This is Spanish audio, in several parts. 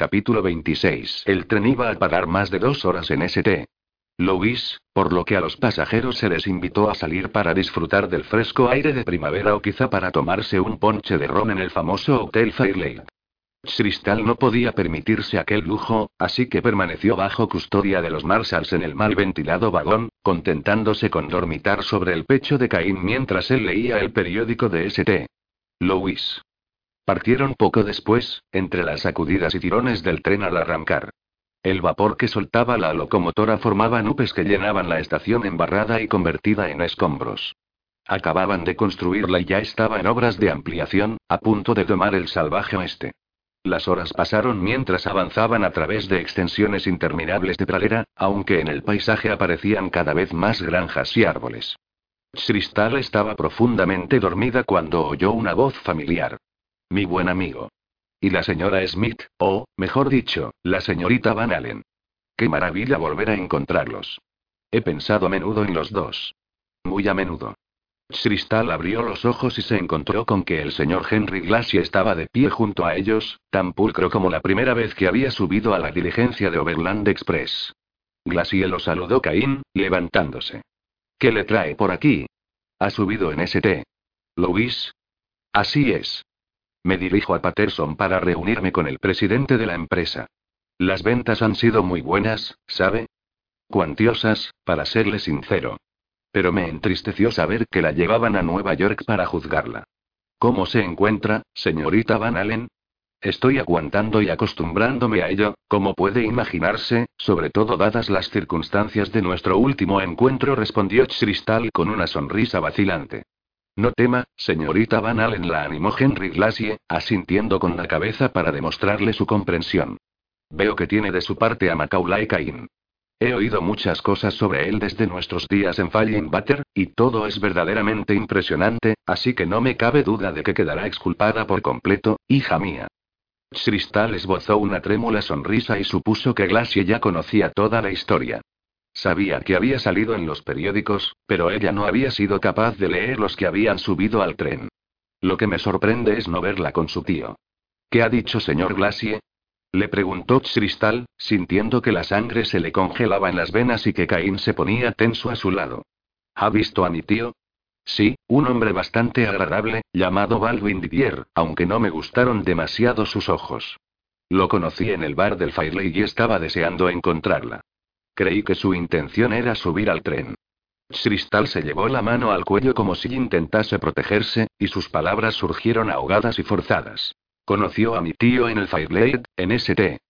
Capítulo 26. El tren iba a parar más de dos horas en St. Louis, por lo que a los pasajeros se les invitó a salir para disfrutar del fresco aire de primavera o quizá para tomarse un ponche de ron en el famoso Hotel Fairlake. Cristal no podía permitirse aquel lujo, así que permaneció bajo custodia de los Marshalls en el mal ventilado vagón, contentándose con dormitar sobre el pecho de Caín mientras él leía el periódico de St. Louis. Partieron poco después, entre las sacudidas y tirones del tren al arrancar. El vapor que soltaba la locomotora formaba nubes que llenaban la estación embarrada y convertida en escombros. Acababan de construirla y ya estaba en obras de ampliación, a punto de tomar el salvaje oeste. Las horas pasaron mientras avanzaban a través de extensiones interminables de pradera, aunque en el paisaje aparecían cada vez más granjas y árboles. Cristal estaba profundamente dormida cuando oyó una voz familiar. Mi buen amigo. Y la señora Smith, o, mejor dicho, la señorita Van Allen. Qué maravilla volver a encontrarlos. He pensado a menudo en los dos. Muy a menudo. Cristal abrió los ojos y se encontró con que el señor Henry Glacier estaba de pie junto a ellos, tan pulcro como la primera vez que había subido a la diligencia de Overland Express. Glacier lo saludó Caín, levantándose. ¿Qué le trae por aquí? Ha subido en St. Louis. Así es. Me dirijo a Patterson para reunirme con el presidente de la empresa. Las ventas han sido muy buenas, ¿sabe? Cuantiosas, para serle sincero. Pero me entristeció saber que la llevaban a Nueva York para juzgarla. ¿Cómo se encuentra, señorita Van Allen? Estoy aguantando y acostumbrándome a ello, como puede imaginarse, sobre todo dadas las circunstancias de nuestro último encuentro, respondió Cristal con una sonrisa vacilante. No tema, señorita Van Allen la animó Henry Glacier, asintiendo con la cabeza para demostrarle su comprensión. Veo que tiene de su parte a Macaulay Cain. He oído muchas cosas sobre él desde nuestros días en Falling Butter, y todo es verdaderamente impresionante, así que no me cabe duda de que quedará exculpada por completo, hija mía. Cristal esbozó una trémula sonrisa y supuso que Glacier ya conocía toda la historia. Sabía que había salido en los periódicos, pero ella no había sido capaz de leer los que habían subido al tren. Lo que me sorprende es no verla con su tío. ¿Qué ha dicho señor Glacier? Le preguntó Cristal, sintiendo que la sangre se le congelaba en las venas y que Caín se ponía tenso a su lado. ¿Ha visto a mi tío? Sí, un hombre bastante agradable, llamado Baldwin Didier, aunque no me gustaron demasiado sus ojos. Lo conocí en el bar del Fireley y estaba deseando encontrarla. Creí que su intención era subir al tren. Cristal se llevó la mano al cuello como si intentase protegerse, y sus palabras surgieron ahogadas y forzadas. Conoció a mi tío en el Fireblade, en St.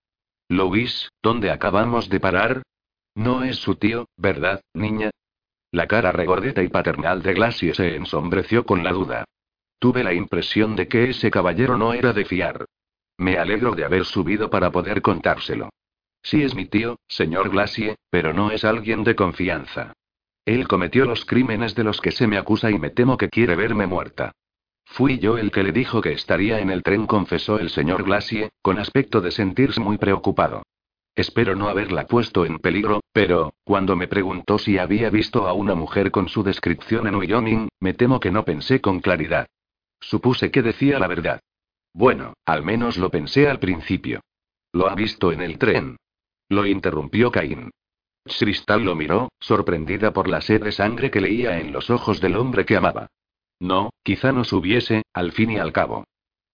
Louis, ¿dónde acabamos de parar? No es su tío, ¿verdad, niña? La cara regordeta y paternal de Glacier se ensombreció con la duda. Tuve la impresión de que ese caballero no era de fiar. Me alegro de haber subido para poder contárselo. Sí es mi tío, señor Glacier, pero no es alguien de confianza. Él cometió los crímenes de los que se me acusa y me temo que quiere verme muerta. Fui yo el que le dijo que estaría en el tren, confesó el señor Glacier, con aspecto de sentirse muy preocupado. Espero no haberla puesto en peligro, pero, cuando me preguntó si había visto a una mujer con su descripción en Wyoming, me temo que no pensé con claridad. Supuse que decía la verdad. Bueno, al menos lo pensé al principio. Lo ha visto en el tren. Lo interrumpió Caín. Cristal lo miró, sorprendida por la sed de sangre que leía en los ojos del hombre que amaba. No, quizá no subiese, al fin y al cabo.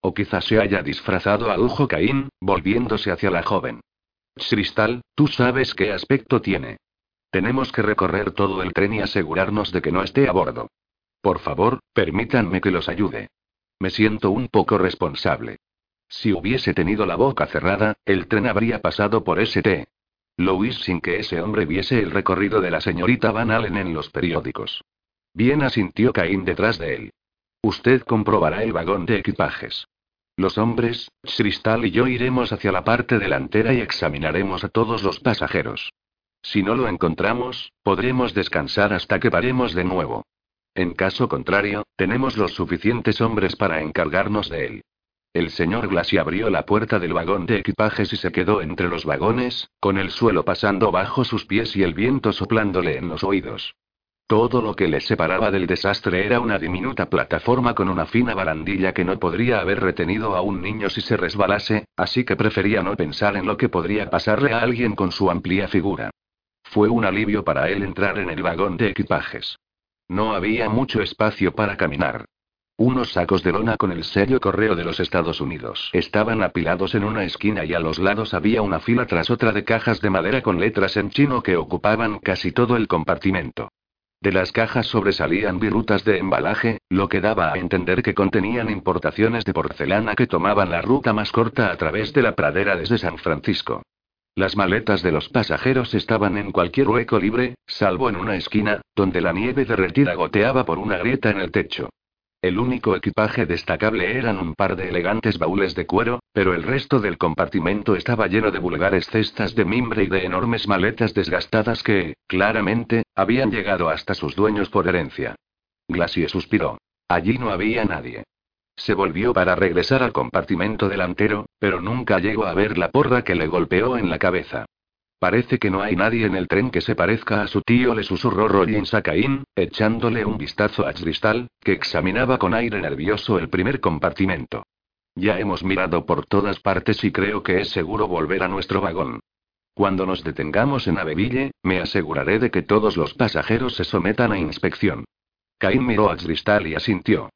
O quizá se haya disfrazado a lujo Caín, volviéndose hacia la joven. Cristal, tú sabes qué aspecto tiene. Tenemos que recorrer todo el tren y asegurarnos de que no esté a bordo. Por favor, permítanme que los ayude. Me siento un poco responsable. Si hubiese tenido la boca cerrada, el tren habría pasado por St. Louis sin que ese hombre viese el recorrido de la señorita Van Allen en los periódicos. Bien asintió Caín detrás de él. Usted comprobará el vagón de equipajes. Los hombres, Cristal y yo iremos hacia la parte delantera y examinaremos a todos los pasajeros. Si no lo encontramos, podremos descansar hasta que paremos de nuevo. En caso contrario, tenemos los suficientes hombres para encargarnos de él. El señor Glassy abrió la puerta del vagón de equipajes y se quedó entre los vagones, con el suelo pasando bajo sus pies y el viento soplándole en los oídos. Todo lo que les separaba del desastre era una diminuta plataforma con una fina barandilla que no podría haber retenido a un niño si se resbalase, así que prefería no pensar en lo que podría pasarle a alguien con su amplia figura. Fue un alivio para él entrar en el vagón de equipajes. No había mucho espacio para caminar. Unos sacos de lona con el sello correo de los Estados Unidos estaban apilados en una esquina y a los lados había una fila tras otra de cajas de madera con letras en chino que ocupaban casi todo el compartimento. De las cajas sobresalían virutas de embalaje, lo que daba a entender que contenían importaciones de porcelana que tomaban la ruta más corta a través de la pradera desde San Francisco. Las maletas de los pasajeros estaban en cualquier hueco libre, salvo en una esquina, donde la nieve derretida goteaba por una grieta en el techo. El único equipaje destacable eran un par de elegantes baúles de cuero, pero el resto del compartimento estaba lleno de vulgares cestas de mimbre y de enormes maletas desgastadas que, claramente, habían llegado hasta sus dueños por herencia. Glacier suspiró. Allí no había nadie. Se volvió para regresar al compartimento delantero, pero nunca llegó a ver la porra que le golpeó en la cabeza. Parece que no hay nadie en el tren que se parezca a su tío, le susurró Rollins a Caín, echándole un vistazo a Cristal, que examinaba con aire nervioso el primer compartimento. Ya hemos mirado por todas partes y creo que es seguro volver a nuestro vagón. Cuando nos detengamos en Aveville, me aseguraré de que todos los pasajeros se sometan a inspección. Caín miró a Cristal y asintió.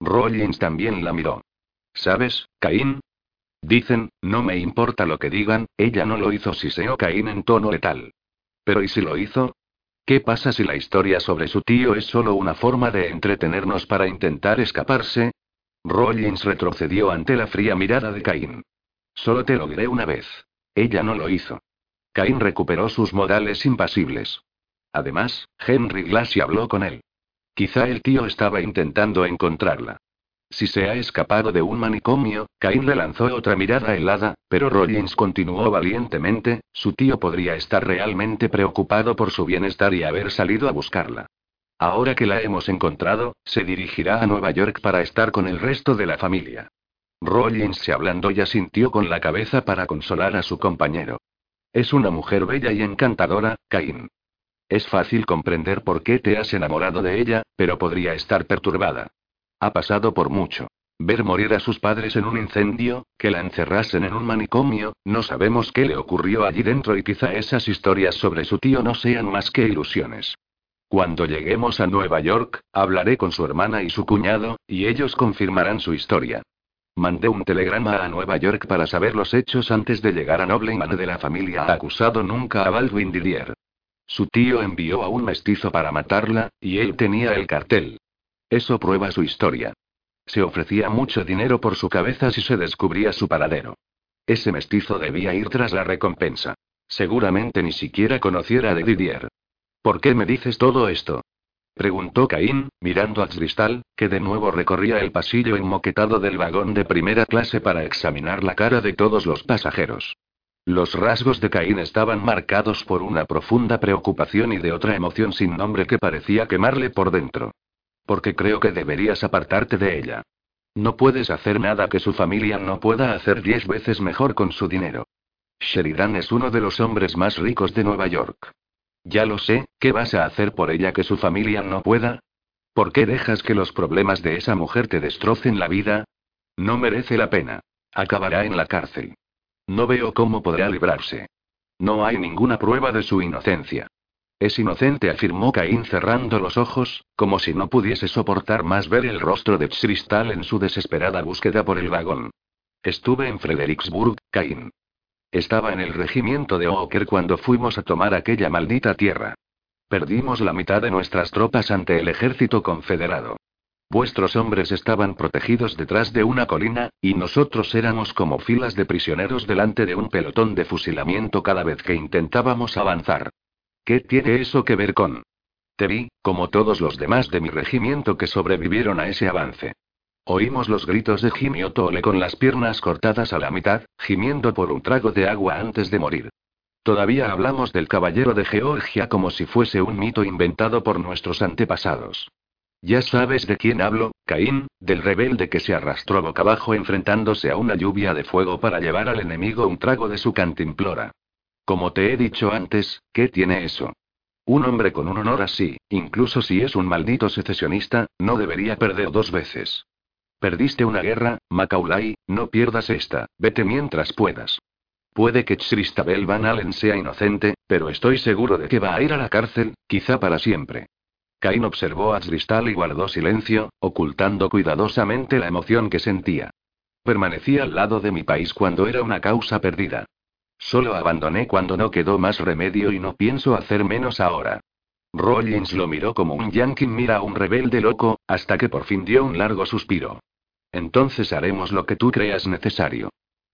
Rollins también la miró. ¿Sabes, Caín? Dicen, no me importa lo que digan, ella no lo hizo, siseó Caín en tono letal. Pero ¿y si lo hizo? ¿Qué pasa si la historia sobre su tío es solo una forma de entretenernos para intentar escaparse? Rollins retrocedió ante la fría mirada de Caín. Solo te lo diré una vez. Ella no lo hizo. Caín recuperó sus modales impasibles. Además, Henry Glassy habló con él. Quizá el tío estaba intentando encontrarla. Si se ha escapado de un manicomio, Cain le lanzó otra mirada helada, pero Rollins continuó valientemente, su tío podría estar realmente preocupado por su bienestar y haber salido a buscarla. Ahora que la hemos encontrado, se dirigirá a Nueva York para estar con el resto de la familia. Rollins se ablandó y asintió con la cabeza para consolar a su compañero. Es una mujer bella y encantadora, Cain. Es fácil comprender por qué te has enamorado de ella, pero podría estar perturbada. Ha pasado por mucho. Ver morir a sus padres en un incendio, que la encerrasen en un manicomio, no sabemos qué le ocurrió allí dentro y quizá esas historias sobre su tío no sean más que ilusiones. Cuando lleguemos a Nueva York, hablaré con su hermana y su cuñado, y ellos confirmarán su historia. Mandé un telegrama a Nueva York para saber los hechos antes de llegar a Nobleman de la familia acusado nunca a Baldwin Didier. Su tío envió a un mestizo para matarla, y él tenía el cartel. Eso prueba su historia. Se ofrecía mucho dinero por su cabeza si se descubría su paradero. Ese mestizo debía ir tras la recompensa. Seguramente ni siquiera conociera a Didier. ¿Por qué me dices todo esto? Preguntó Caín, mirando a Cristal, que de nuevo recorría el pasillo enmoquetado del vagón de primera clase para examinar la cara de todos los pasajeros. Los rasgos de Caín estaban marcados por una profunda preocupación y de otra emoción sin nombre que parecía quemarle por dentro. Porque creo que deberías apartarte de ella. No puedes hacer nada que su familia no pueda hacer diez veces mejor con su dinero. Sheridan es uno de los hombres más ricos de Nueva York. Ya lo sé, ¿qué vas a hacer por ella que su familia no pueda? ¿Por qué dejas que los problemas de esa mujer te destrocen la vida? No merece la pena. Acabará en la cárcel. No veo cómo podrá librarse. No hay ninguna prueba de su inocencia. Es inocente, afirmó Caín cerrando los ojos, como si no pudiese soportar más ver el rostro de Cristal en su desesperada búsqueda por el vagón. Estuve en Fredericksburg, Caín. Estaba en el regimiento de Oker cuando fuimos a tomar aquella maldita tierra. Perdimos la mitad de nuestras tropas ante el ejército confederado. Vuestros hombres estaban protegidos detrás de una colina, y nosotros éramos como filas de prisioneros delante de un pelotón de fusilamiento cada vez que intentábamos avanzar. ¿Qué tiene eso que ver con? Te vi, como todos los demás de mi regimiento que sobrevivieron a ese avance. Oímos los gritos de Jimmy Otole con las piernas cortadas a la mitad, gimiendo por un trago de agua antes de morir. Todavía hablamos del caballero de Georgia como si fuese un mito inventado por nuestros antepasados. Ya sabes de quién hablo, Caín, del rebelde que se arrastró boca abajo enfrentándose a una lluvia de fuego para llevar al enemigo un trago de su cantimplora. Como te he dicho antes, ¿qué tiene eso? Un hombre con un honor así, incluso si es un maldito secesionista, no debería perder dos veces. Perdiste una guerra, Macaulay, no pierdas esta, vete mientras puedas. Puede que Christabel Van Allen sea inocente, pero estoy seguro de que va a ir a la cárcel, quizá para siempre. Cain observó a Cristal y guardó silencio, ocultando cuidadosamente la emoción que sentía. Permanecí al lado de mi país cuando era una causa perdida. Solo abandoné cuando no quedó más remedio y no pienso hacer menos ahora. Rollins lo miró como un yankee mira a un rebelde loco, hasta que por fin dio un largo suspiro. Entonces haremos lo que tú creas necesario.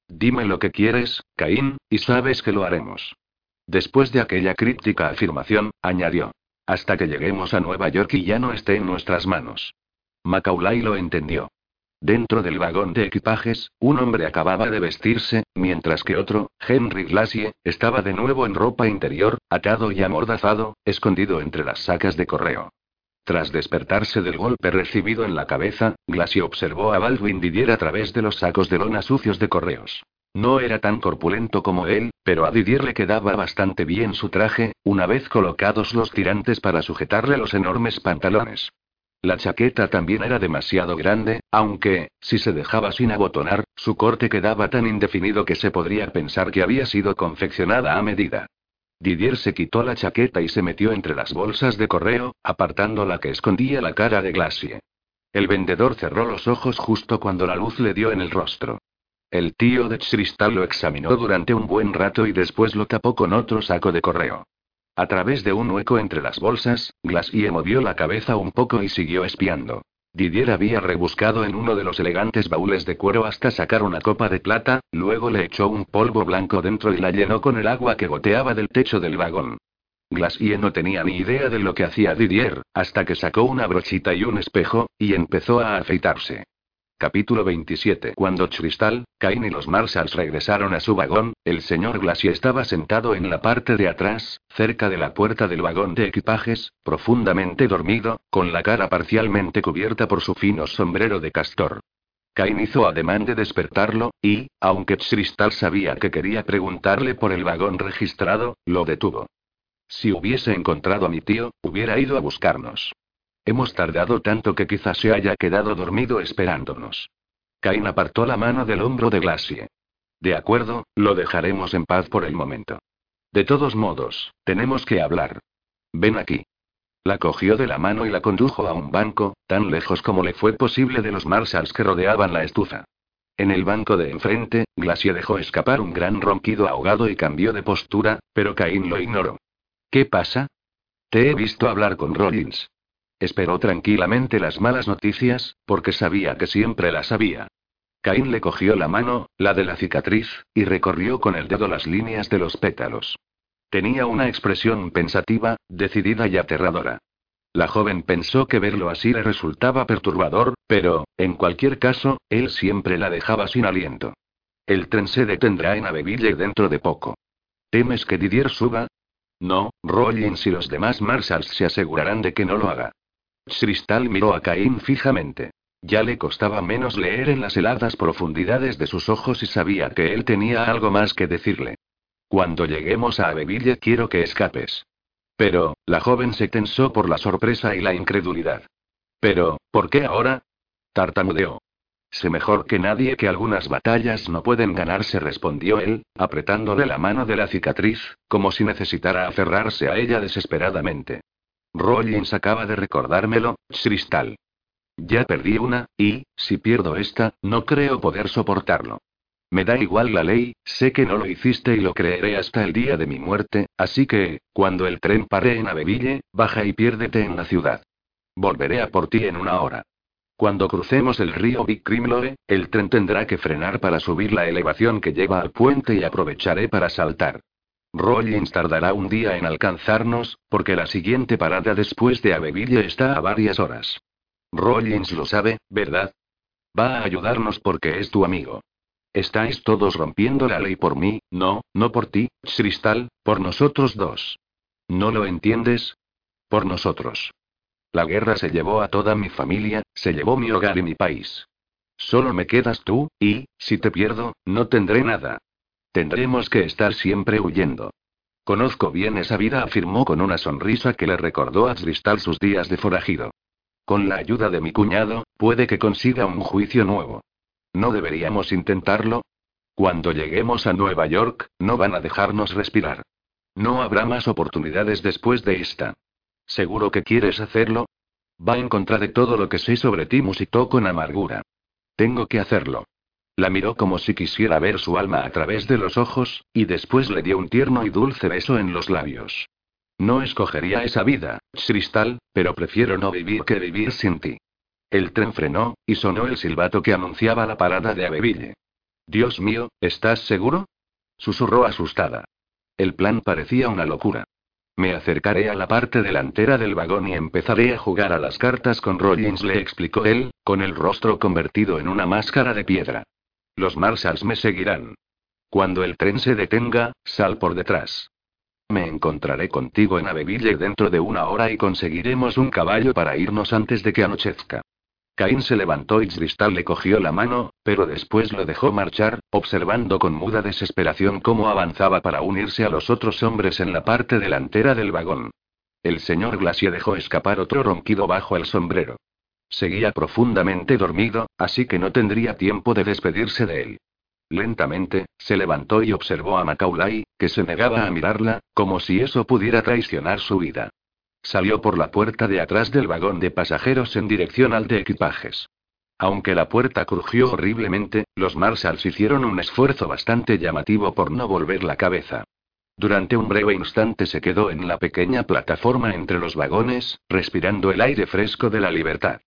Dime lo que quieres, Caín, y sabes que lo haremos. Después de aquella críptica afirmación, añadió. Hasta que lleguemos a Nueva York y ya no esté en nuestras manos. Macaulay lo entendió. Dentro del vagón de equipajes, un hombre acababa de vestirse, mientras que otro, Henry Glacier, estaba de nuevo en ropa interior, atado y amordazado, escondido entre las sacas de correo. Tras despertarse del golpe recibido en la cabeza, Glacier observó a Baldwin Didier a través de los sacos de lona sucios de correos. No era tan corpulento como él, pero a Didier le quedaba bastante bien su traje, una vez colocados los tirantes para sujetarle los enormes pantalones. La chaqueta también era demasiado grande, aunque, si se dejaba sin abotonar, su corte quedaba tan indefinido que se podría pensar que había sido confeccionada a medida. Didier se quitó la chaqueta y se metió entre las bolsas de correo, apartando la que escondía la cara de Glacier. El vendedor cerró los ojos justo cuando la luz le dio en el rostro. El tío de Cristal lo examinó durante un buen rato y después lo tapó con otro saco de correo. A través de un hueco entre las bolsas, Glacier movió la cabeza un poco y siguió espiando. Didier había rebuscado en uno de los elegantes baúles de cuero hasta sacar una copa de plata, luego le echó un polvo blanco dentro y la llenó con el agua que goteaba del techo del vagón. Glacier no tenía ni idea de lo que hacía Didier, hasta que sacó una brochita y un espejo, y empezó a afeitarse. Capítulo 27 Cuando Cristal, Cain y los Marshalls regresaron a su vagón, el señor Glacier estaba sentado en la parte de atrás, cerca de la puerta del vagón de equipajes, profundamente dormido, con la cara parcialmente cubierta por su fino sombrero de castor. Cain hizo ademán de despertarlo, y, aunque Cristal sabía que quería preguntarle por el vagón registrado, lo detuvo. Si hubiese encontrado a mi tío, hubiera ido a buscarnos. Hemos tardado tanto que quizás se haya quedado dormido esperándonos. Cain apartó la mano del hombro de Glacier. De acuerdo, lo dejaremos en paz por el momento. De todos modos, tenemos que hablar. Ven aquí. La cogió de la mano y la condujo a un banco, tan lejos como le fue posible de los Marshalls que rodeaban la estufa. En el banco de enfrente, Glacier dejó escapar un gran ronquido ahogado y cambió de postura, pero Cain lo ignoró. ¿Qué pasa? Te he visto hablar con Rollins. Esperó tranquilamente las malas noticias, porque sabía que siempre las había. Caín le cogió la mano, la de la cicatriz, y recorrió con el dedo las líneas de los pétalos. Tenía una expresión pensativa, decidida y aterradora. La joven pensó que verlo así le resultaba perturbador, pero, en cualquier caso, él siempre la dejaba sin aliento. El tren se detendrá en Aveville dentro de poco. ¿Temes que Didier suba? No, Rollins y los demás Marshalls se asegurarán de que no lo haga. Cristal miró a Caín fijamente. Ya le costaba menos leer en las heladas profundidades de sus ojos y sabía que él tenía algo más que decirle. Cuando lleguemos a Aveville quiero que escapes. Pero, la joven se tensó por la sorpresa y la incredulidad. Pero, ¿por qué ahora? Tartamudeó. Sé mejor que nadie que algunas batallas no pueden ganarse, respondió él, apretándole la mano de la cicatriz, como si necesitara aferrarse a ella desesperadamente. Rollins acaba de recordármelo, Cristal. Ya perdí una, y, si pierdo esta, no creo poder soportarlo. Me da igual la ley, sé que no lo hiciste y lo creeré hasta el día de mi muerte, así que, cuando el tren pare en Aveville, baja y piérdete en la ciudad. Volveré a por ti en una hora. Cuando crucemos el río Big Crimloe, el tren tendrá que frenar para subir la elevación que lleva al puente y aprovecharé para saltar. Rollins tardará un día en alcanzarnos, porque la siguiente parada después de Aveville está a varias horas. Rollins lo sabe, ¿verdad? Va a ayudarnos porque es tu amigo. Estáis todos rompiendo la ley por mí, no, no por ti, Cristal, por nosotros dos. ¿No lo entiendes? Por nosotros. La guerra se llevó a toda mi familia, se llevó mi hogar y mi país. Solo me quedas tú, y, si te pierdo, no tendré nada. Tendremos que estar siempre huyendo. Conozco bien esa vida, afirmó con una sonrisa que le recordó a Cristal sus días de forajido. Con la ayuda de mi cuñado, puede que consiga un juicio nuevo. ¿No deberíamos intentarlo? Cuando lleguemos a Nueva York, no van a dejarnos respirar. No habrá más oportunidades después de esta. ¿Seguro que quieres hacerlo? Va en contra de todo lo que sé sobre ti, musitó con amargura. Tengo que hacerlo. La miró como si quisiera ver su alma a través de los ojos, y después le dio un tierno y dulce beso en los labios. No escogería esa vida, Cristal, pero prefiero no vivir que vivir sin ti. El tren frenó, y sonó el silbato que anunciaba la parada de Aveville. Dios mío, ¿estás seguro? susurró asustada. El plan parecía una locura. Me acercaré a la parte delantera del vagón y empezaré a jugar a las cartas con Rollins, le explicó él, con el rostro convertido en una máscara de piedra. Los Marshalls me seguirán. Cuando el tren se detenga, sal por detrás. Me encontraré contigo en Aveville dentro de una hora y conseguiremos un caballo para irnos antes de que anochezca. Caín se levantó y Cristal le cogió la mano, pero después lo dejó marchar, observando con muda desesperación cómo avanzaba para unirse a los otros hombres en la parte delantera del vagón. El señor Glacier dejó escapar otro ronquido bajo el sombrero. Seguía profundamente dormido, así que no tendría tiempo de despedirse de él. Lentamente, se levantó y observó a Macaulay, que se negaba a mirarla, como si eso pudiera traicionar su vida. Salió por la puerta de atrás del vagón de pasajeros en dirección al de equipajes. Aunque la puerta crujió horriblemente, los Marshalls hicieron un esfuerzo bastante llamativo por no volver la cabeza. Durante un breve instante se quedó en la pequeña plataforma entre los vagones, respirando el aire fresco de la libertad.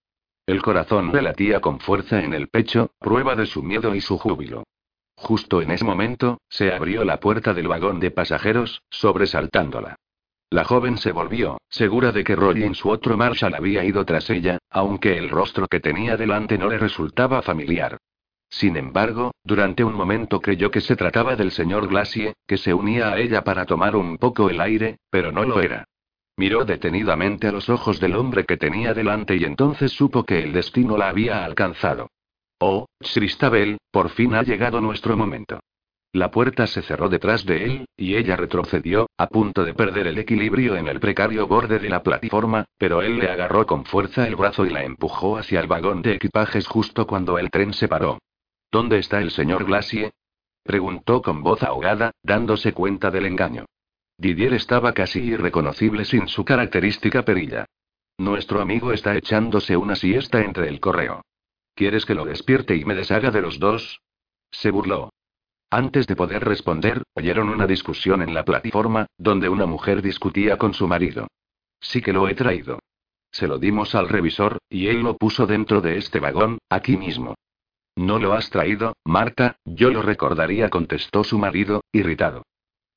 El corazón le latía con fuerza en el pecho, prueba de su miedo y su júbilo. Justo en ese momento, se abrió la puerta del vagón de pasajeros, sobresaltándola. La joven se volvió, segura de que en su otro Marshall había ido tras ella, aunque el rostro que tenía delante no le resultaba familiar. Sin embargo, durante un momento creyó que se trataba del señor Glacier, que se unía a ella para tomar un poco el aire, pero no lo era. Miró detenidamente a los ojos del hombre que tenía delante y entonces supo que el destino la había alcanzado. Oh, Christabel, por fin ha llegado nuestro momento. La puerta se cerró detrás de él, y ella retrocedió, a punto de perder el equilibrio en el precario borde de la plataforma, pero él le agarró con fuerza el brazo y la empujó hacia el vagón de equipajes justo cuando el tren se paró. ¿Dónde está el señor Glacier? preguntó con voz ahogada, dándose cuenta del engaño. Didier estaba casi irreconocible sin su característica perilla. Nuestro amigo está echándose una siesta entre el correo. ¿Quieres que lo despierte y me deshaga de los dos? Se burló. Antes de poder responder, oyeron una discusión en la plataforma, donde una mujer discutía con su marido. Sí que lo he traído. Se lo dimos al revisor, y él lo puso dentro de este vagón, aquí mismo. No lo has traído, Marta, yo lo recordaría, contestó su marido, irritado.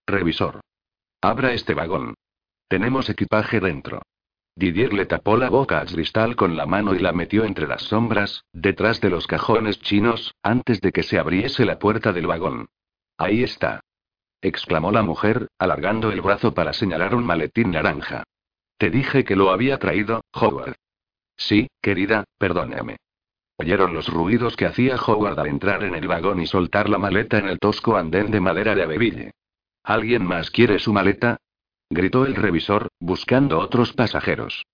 Revisor. Abra este vagón. Tenemos equipaje dentro. Didier le tapó la boca a Cristal con la mano y la metió entre las sombras, detrás de los cajones chinos, antes de que se abriese la puerta del vagón. Ahí está. exclamó la mujer, alargando el brazo para señalar un maletín naranja. Te dije que lo había traído, Howard. Sí, querida, perdóname. Oyeron los ruidos que hacía Howard al entrar en el vagón y soltar la maleta en el tosco andén de madera de Abeville. ¿Alguien más quiere su maleta? gritó el revisor, buscando otros pasajeros.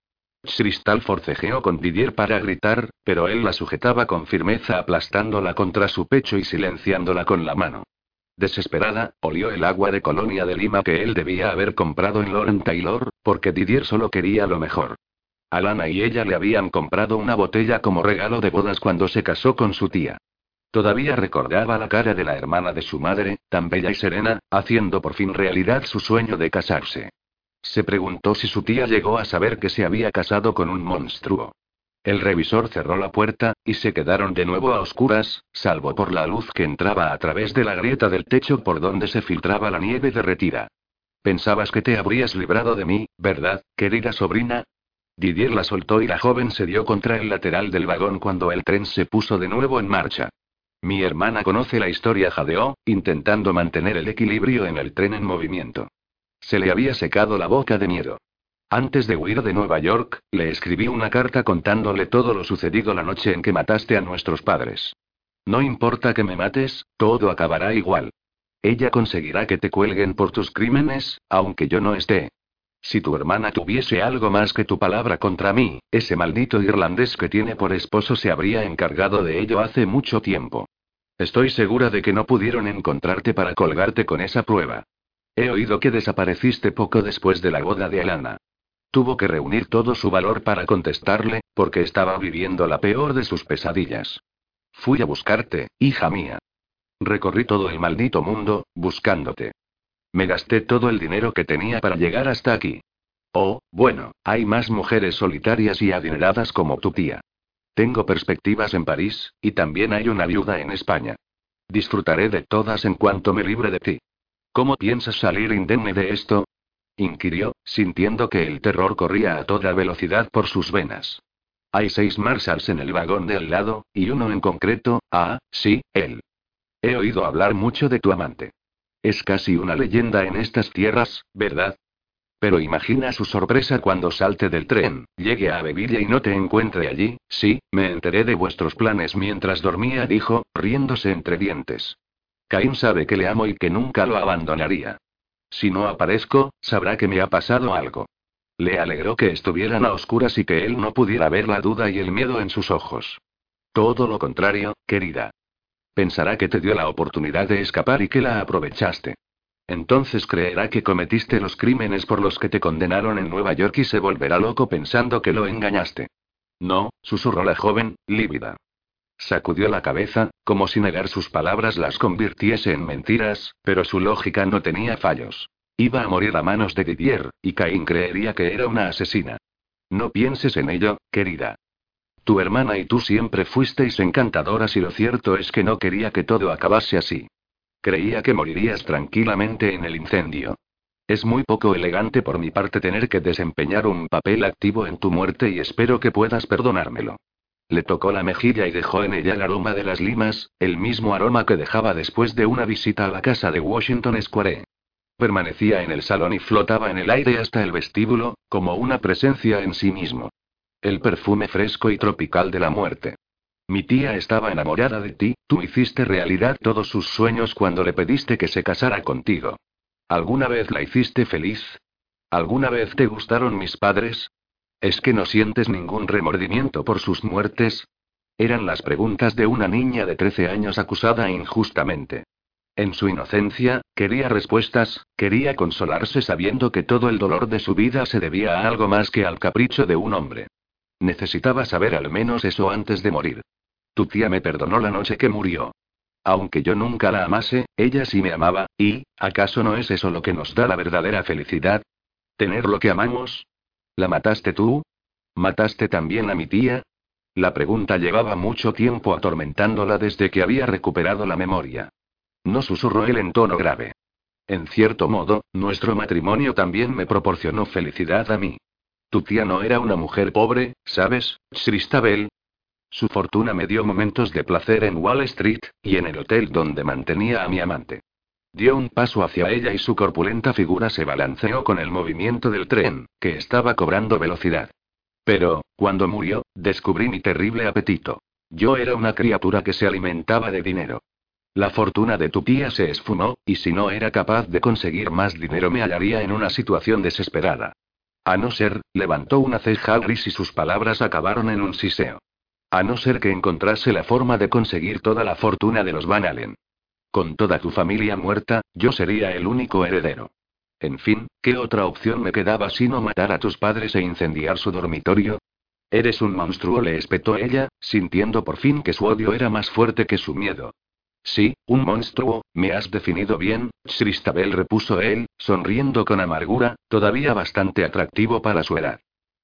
Cristal forcejeó con Didier para gritar, pero él la sujetaba con firmeza aplastándola contra su pecho y silenciándola con la mano. Desesperada, olió el agua de colonia de Lima que él debía haber comprado en Lauren Taylor, porque Didier solo quería lo mejor. Alana y ella le habían comprado una botella como regalo de bodas cuando se casó con su tía. Todavía recordaba la cara de la hermana de su madre, tan bella y serena, haciendo por fin realidad su sueño de casarse. Se preguntó si su tía llegó a saber que se había casado con un monstruo. El revisor cerró la puerta, y se quedaron de nuevo a oscuras, salvo por la luz que entraba a través de la grieta del techo por donde se filtraba la nieve derretida. Pensabas que te habrías librado de mí, ¿verdad, querida sobrina? Didier la soltó y la joven se dio contra el lateral del vagón cuando el tren se puso de nuevo en marcha. Mi hermana conoce la historia, jadeó, intentando mantener el equilibrio en el tren en movimiento. Se le había secado la boca de miedo. Antes de huir de Nueva York, le escribí una carta contándole todo lo sucedido la noche en que mataste a nuestros padres. No importa que me mates, todo acabará igual. Ella conseguirá que te cuelguen por tus crímenes, aunque yo no esté. Si tu hermana tuviese algo más que tu palabra contra mí, ese maldito irlandés que tiene por esposo se habría encargado de ello hace mucho tiempo. Estoy segura de que no pudieron encontrarte para colgarte con esa prueba. He oído que desapareciste poco después de la boda de Alana. Tuvo que reunir todo su valor para contestarle, porque estaba viviendo la peor de sus pesadillas. Fui a buscarte, hija mía. Recorrí todo el maldito mundo, buscándote. Me gasté todo el dinero que tenía para llegar hasta aquí. Oh, bueno, hay más mujeres solitarias y adineradas como tu tía. Tengo perspectivas en París, y también hay una viuda en España. Disfrutaré de todas en cuanto me libre de ti. ¿Cómo piensas salir indemne de esto? inquirió, sintiendo que el terror corría a toda velocidad por sus venas. Hay seis Marshalls en el vagón de al lado, y uno en concreto, ah, sí, él. He oído hablar mucho de tu amante. Es casi una leyenda en estas tierras, ¿verdad? Pero imagina su sorpresa cuando salte del tren, llegue a Bevilla y no te encuentre allí. Sí, me enteré de vuestros planes mientras dormía, dijo, riéndose entre dientes. Caín sabe que le amo y que nunca lo abandonaría. Si no aparezco, sabrá que me ha pasado algo. Le alegró que estuvieran a oscuras y que él no pudiera ver la duda y el miedo en sus ojos. Todo lo contrario, querida. Pensará que te dio la oportunidad de escapar y que la aprovechaste. Entonces creerá que cometiste los crímenes por los que te condenaron en Nueva York y se volverá loco pensando que lo engañaste. No, susurró la joven, lívida. Sacudió la cabeza, como si negar sus palabras las convirtiese en mentiras, pero su lógica no tenía fallos. Iba a morir a manos de Didier, y Caín creería que era una asesina. No pienses en ello, querida. Tu hermana y tú siempre fuisteis encantadoras y lo cierto es que no quería que todo acabase así. Creía que morirías tranquilamente en el incendio. Es muy poco elegante por mi parte tener que desempeñar un papel activo en tu muerte y espero que puedas perdonármelo. Le tocó la mejilla y dejó en ella el aroma de las limas, el mismo aroma que dejaba después de una visita a la casa de Washington Square. Permanecía en el salón y flotaba en el aire hasta el vestíbulo, como una presencia en sí mismo. El perfume fresco y tropical de la muerte. Mi tía estaba enamorada de ti, tú hiciste realidad todos sus sueños cuando le pediste que se casara contigo. ¿Alguna vez la hiciste feliz? ¿Alguna vez te gustaron mis padres? ¿Es que no sientes ningún remordimiento por sus muertes? Eran las preguntas de una niña de 13 años acusada injustamente. En su inocencia, quería respuestas, quería consolarse sabiendo que todo el dolor de su vida se debía a algo más que al capricho de un hombre. Necesitaba saber al menos eso antes de morir. Tu tía me perdonó la noche que murió. Aunque yo nunca la amase, ella sí me amaba, y, ¿acaso no es eso lo que nos da la verdadera felicidad? ¿Tener lo que amamos? ¿La mataste tú? ¿Mataste también a mi tía? La pregunta llevaba mucho tiempo atormentándola desde que había recuperado la memoria. No susurró él en tono grave. En cierto modo, nuestro matrimonio también me proporcionó felicidad a mí. Tu tía no era una mujer pobre, ¿sabes, Christabel? Su fortuna me dio momentos de placer en Wall Street, y en el hotel donde mantenía a mi amante. Dio un paso hacia ella y su corpulenta figura se balanceó con el movimiento del tren, que estaba cobrando velocidad. Pero, cuando murió, descubrí mi terrible apetito. Yo era una criatura que se alimentaba de dinero. La fortuna de tu tía se esfumó, y si no era capaz de conseguir más dinero me hallaría en una situación desesperada. A no ser, levantó una ceja gris y sus palabras acabaron en un siseo. A no ser que encontrase la forma de conseguir toda la fortuna de los Van Allen. Con toda tu familia muerta, yo sería el único heredero. En fin, ¿qué otra opción me quedaba sino matar a tus padres e incendiar su dormitorio? Eres un monstruo, le espetó ella, sintiendo por fin que su odio era más fuerte que su miedo. Sí, un monstruo, me has definido bien, Cristabel repuso él, sonriendo con amargura, todavía bastante atractivo para su edad.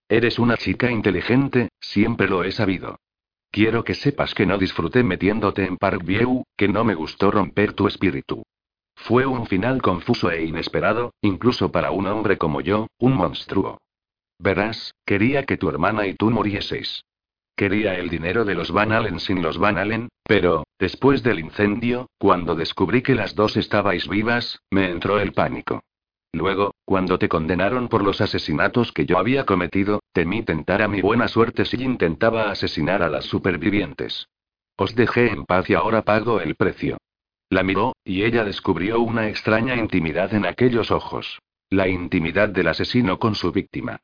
Eres una chica inteligente, siempre lo he sabido. Quiero que sepas que no disfruté metiéndote en Parkview, que no me gustó romper tu espíritu. Fue un final confuso e inesperado, incluso para un hombre como yo, un monstruo. Verás, quería que tu hermana y tú murieseis. Quería el dinero de los Van Allen sin los Van Allen, pero, después del incendio, cuando descubrí que las dos estabais vivas, me entró el pánico. Luego, cuando te condenaron por los asesinatos que yo había cometido, temí tentar a mi buena suerte si intentaba asesinar a las supervivientes. Os dejé en paz y ahora pago el precio. La miró, y ella descubrió una extraña intimidad en aquellos ojos. La intimidad del asesino con su víctima.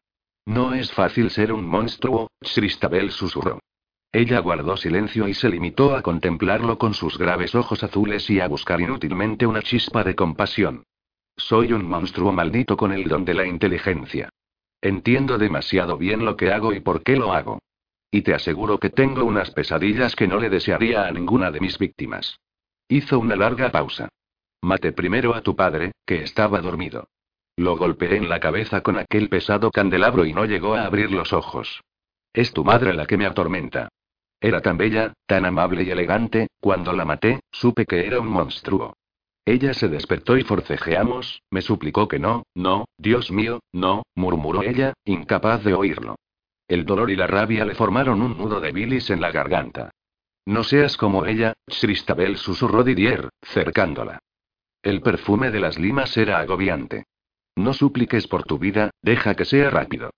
No es fácil ser un monstruo, Christabel susurró. Ella guardó silencio y se limitó a contemplarlo con sus graves ojos azules y a buscar inútilmente una chispa de compasión. Soy un monstruo maldito con el don de la inteligencia. Entiendo demasiado bien lo que hago y por qué lo hago. Y te aseguro que tengo unas pesadillas que no le desearía a ninguna de mis víctimas. Hizo una larga pausa. Mate primero a tu padre, que estaba dormido. Lo golpeé en la cabeza con aquel pesado candelabro y no llegó a abrir los ojos. Es tu madre la que me atormenta. Era tan bella, tan amable y elegante, cuando la maté, supe que era un monstruo. Ella se despertó y forcejeamos, me suplicó que no, no, Dios mío, no, murmuró ella, incapaz de oírlo. El dolor y la rabia le formaron un nudo de bilis en la garganta. No seas como ella, Christabel susurró Didier, cercándola. El perfume de las limas era agobiante. No supliques por tu vida, deja que sea rápido.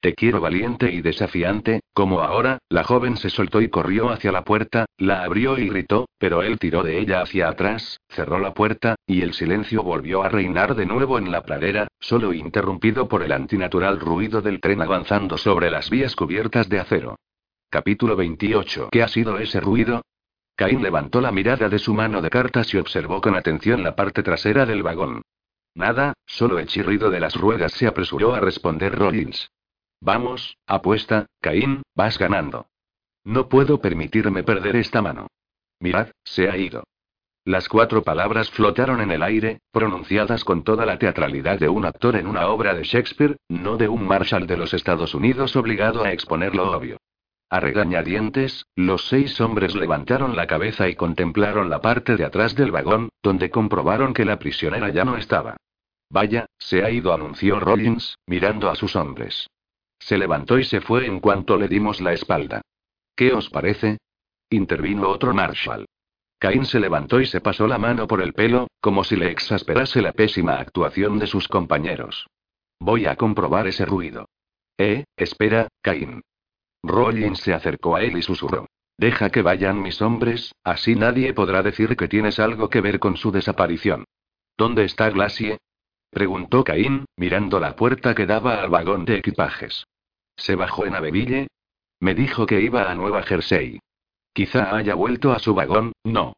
Te quiero valiente y desafiante, como ahora, la joven se soltó y corrió hacia la puerta, la abrió y gritó, pero él tiró de ella hacia atrás, cerró la puerta, y el silencio volvió a reinar de nuevo en la pradera, solo interrumpido por el antinatural ruido del tren avanzando sobre las vías cubiertas de acero. Capítulo 28. ¿Qué ha sido ese ruido? Caín levantó la mirada de su mano de cartas y observó con atención la parte trasera del vagón. Nada, solo el chirrido de las ruedas se apresuró a responder Rollins. Vamos, apuesta, Caín, vas ganando. No puedo permitirme perder esta mano. Mirad, se ha ido. Las cuatro palabras flotaron en el aire, pronunciadas con toda la teatralidad de un actor en una obra de Shakespeare, no de un Marshal de los Estados Unidos obligado a exponer lo obvio. A regañadientes, los seis hombres levantaron la cabeza y contemplaron la parte de atrás del vagón, donde comprobaron que la prisionera ya no estaba. Vaya, se ha ido, anunció Rollins, mirando a sus hombres. Se levantó y se fue en cuanto le dimos la espalda. ¿Qué os parece? intervino otro Marshall. Caín se levantó y se pasó la mano por el pelo, como si le exasperase la pésima actuación de sus compañeros. Voy a comprobar ese ruido. Eh, espera, Caín. Rollins se acercó a él y susurró. Deja que vayan mis hombres, así nadie podrá decir que tienes algo que ver con su desaparición. ¿Dónde está Glacie? Preguntó Caín, mirando la puerta que daba al vagón de equipajes. ¿Se bajó en Aveville? Me dijo que iba a Nueva Jersey. Quizá haya vuelto a su vagón, no.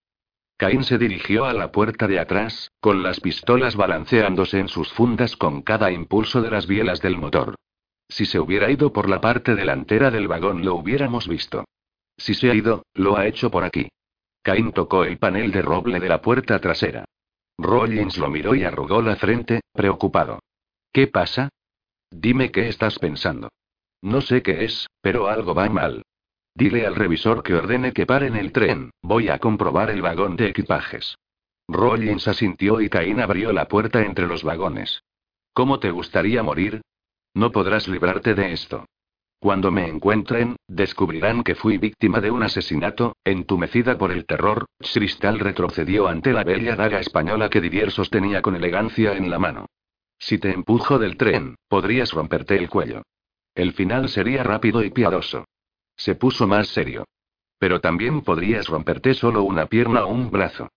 Caín se dirigió a la puerta de atrás, con las pistolas balanceándose en sus fundas con cada impulso de las bielas del motor. Si se hubiera ido por la parte delantera del vagón lo hubiéramos visto. Si se ha ido, lo ha hecho por aquí. Caín tocó el panel de roble de la puerta trasera. Rollins lo miró y arrugó la frente, preocupado. ¿Qué pasa? Dime qué estás pensando. No sé qué es, pero algo va mal. Dile al revisor que ordene que paren el tren, voy a comprobar el vagón de equipajes. Rollins asintió y Caín abrió la puerta entre los vagones. ¿Cómo te gustaría morir? No podrás librarte de esto. Cuando me encuentren, descubrirán que fui víctima de un asesinato, entumecida por el terror. Cristal retrocedió ante la bella daga española que Didier sostenía con elegancia en la mano. Si te empujo del tren, podrías romperte el cuello. El final sería rápido y piadoso. Se puso más serio. Pero también podrías romperte solo una pierna o un brazo.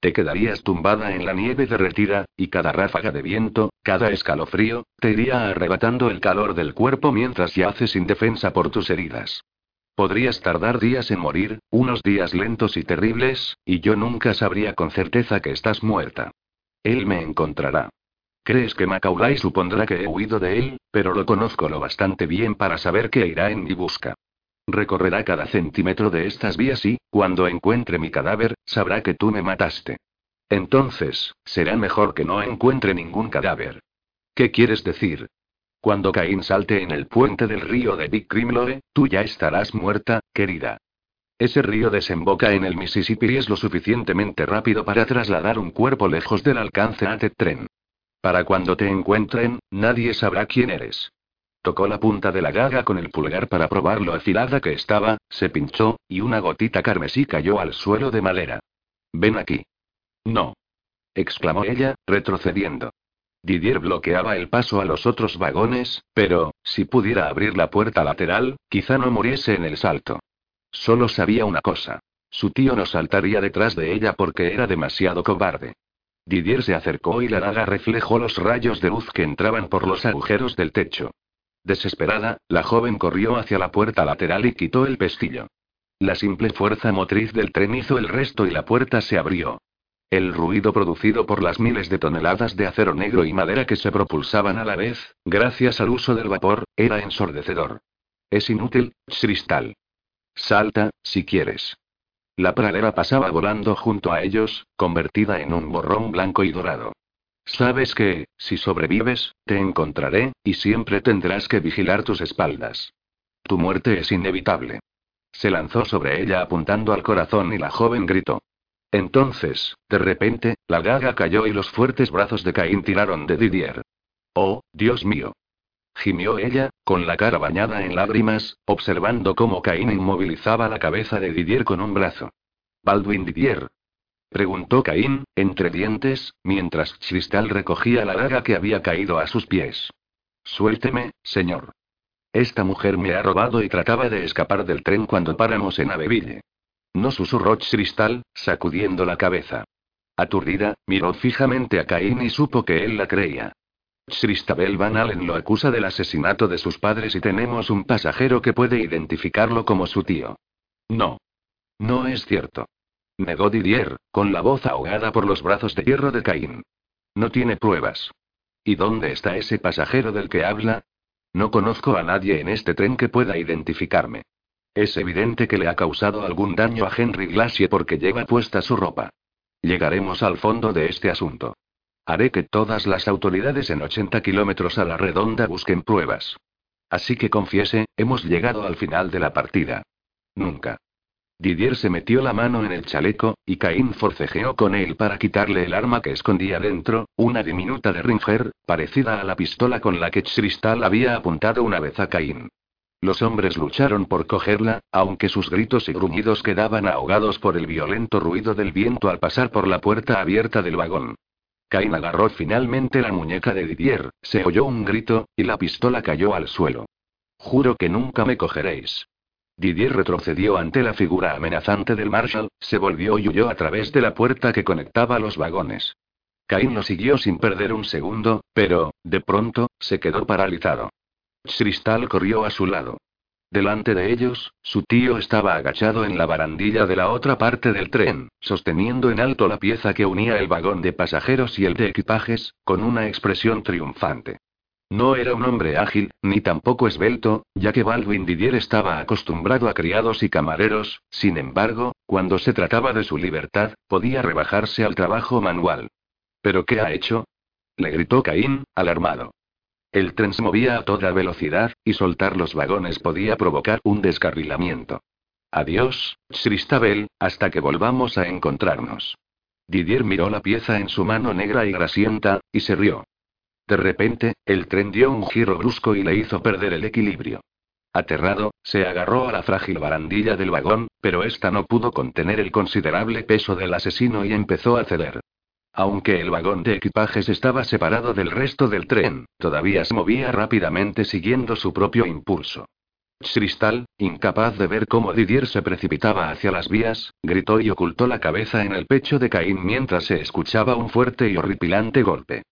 Te quedarías tumbada en la nieve derretida, y cada ráfaga de viento, cada escalofrío, te iría arrebatando el calor del cuerpo mientras yaces indefensa por tus heridas. Podrías tardar días en morir, unos días lentos y terribles, y yo nunca sabría con certeza que estás muerta. Él me encontrará. Crees que Macaulay supondrá que he huido de él, pero lo conozco lo bastante bien para saber que irá en mi busca. Recorrerá cada centímetro de estas vías y, cuando encuentre mi cadáver, sabrá que tú me mataste. Entonces, será mejor que no encuentre ningún cadáver. ¿Qué quieres decir? Cuando Caín salte en el puente del río de Big Crimloe, tú ya estarás muerta, querida. Ese río desemboca en el Mississippi y es lo suficientemente rápido para trasladar un cuerpo lejos del alcance de tren. Para cuando te encuentren, nadie sabrá quién eres. Tocó la punta de la gaga con el pulgar para probar lo afilada que estaba, se pinchó, y una gotita carmesí cayó al suelo de madera. Ven aquí. No. exclamó ella, retrocediendo. Didier bloqueaba el paso a los otros vagones, pero, si pudiera abrir la puerta lateral, quizá no muriese en el salto. Solo sabía una cosa. su tío no saltaría detrás de ella porque era demasiado cobarde. Didier se acercó y la daga reflejó los rayos de luz que entraban por los agujeros del techo. Desesperada, la joven corrió hacia la puerta lateral y quitó el pestillo. La simple fuerza motriz del tren hizo el resto y la puerta se abrió. El ruido producido por las miles de toneladas de acero negro y madera que se propulsaban a la vez, gracias al uso del vapor, era ensordecedor. Es inútil, Cristal. Salta, si quieres. La pradera pasaba volando junto a ellos, convertida en un borrón blanco y dorado. Sabes que, si sobrevives, te encontraré, y siempre tendrás que vigilar tus espaldas. Tu muerte es inevitable. Se lanzó sobre ella apuntando al corazón y la joven gritó. Entonces, de repente, la gaga cayó y los fuertes brazos de Caín tiraron de Didier. Oh, Dios mío. Gimió ella, con la cara bañada en lágrimas, observando cómo Caín inmovilizaba la cabeza de Didier con un brazo. Baldwin Didier. Preguntó Caín, entre dientes, mientras Cristal recogía la daga que había caído a sus pies. Suélteme, señor. Esta mujer me ha robado y trataba de escapar del tren cuando paramos en Aveville. No susurró Cristal, sacudiendo la cabeza. Aturdida, miró fijamente a Caín y supo que él la creía. Christabel Van Allen lo acusa del asesinato de sus padres y tenemos un pasajero que puede identificarlo como su tío. No. No es cierto. Negó Didier, con la voz ahogada por los brazos de hierro de Caín. No tiene pruebas. ¿Y dónde está ese pasajero del que habla? No conozco a nadie en este tren que pueda identificarme. Es evidente que le ha causado algún daño a Henry Glacier porque lleva puesta su ropa. Llegaremos al fondo de este asunto. Haré que todas las autoridades en 80 kilómetros a la redonda busquen pruebas. Así que confiese, hemos llegado al final de la partida. Nunca. Didier se metió la mano en el chaleco, y Caín forcejeó con él para quitarle el arma que escondía dentro, una diminuta de Ringer, parecida a la pistola con la que Cristal había apuntado una vez a Caín. Los hombres lucharon por cogerla, aunque sus gritos y gruñidos quedaban ahogados por el violento ruido del viento al pasar por la puerta abierta del vagón. Cain agarró finalmente la muñeca de Didier, se oyó un grito, y la pistola cayó al suelo. Juro que nunca me cogeréis. Didier retrocedió ante la figura amenazante del Marshal, se volvió y huyó a través de la puerta que conectaba los vagones. Cain lo siguió sin perder un segundo, pero, de pronto, se quedó paralizado. Cristal corrió a su lado. Delante de ellos, su tío estaba agachado en la barandilla de la otra parte del tren, sosteniendo en alto la pieza que unía el vagón de pasajeros y el de equipajes, con una expresión triunfante. No era un hombre ágil, ni tampoco esbelto, ya que Baldwin Didier estaba acostumbrado a criados y camareros, sin embargo, cuando se trataba de su libertad, podía rebajarse al trabajo manual. ¿Pero qué ha hecho? le gritó Caín, alarmado. El tren se movía a toda velocidad, y soltar los vagones podía provocar un descarrilamiento. Adiós, Cristabel, hasta que volvamos a encontrarnos. Didier miró la pieza en su mano negra y grasienta, y se rió. De repente, el tren dio un giro brusco y le hizo perder el equilibrio. Aterrado, se agarró a la frágil barandilla del vagón, pero ésta no pudo contener el considerable peso del asesino y empezó a ceder. Aunque el vagón de equipajes estaba separado del resto del tren, todavía se movía rápidamente siguiendo su propio impulso. Cristal, incapaz de ver cómo Didier se precipitaba hacia las vías, gritó y ocultó la cabeza en el pecho de Caín mientras se escuchaba un fuerte y horripilante golpe.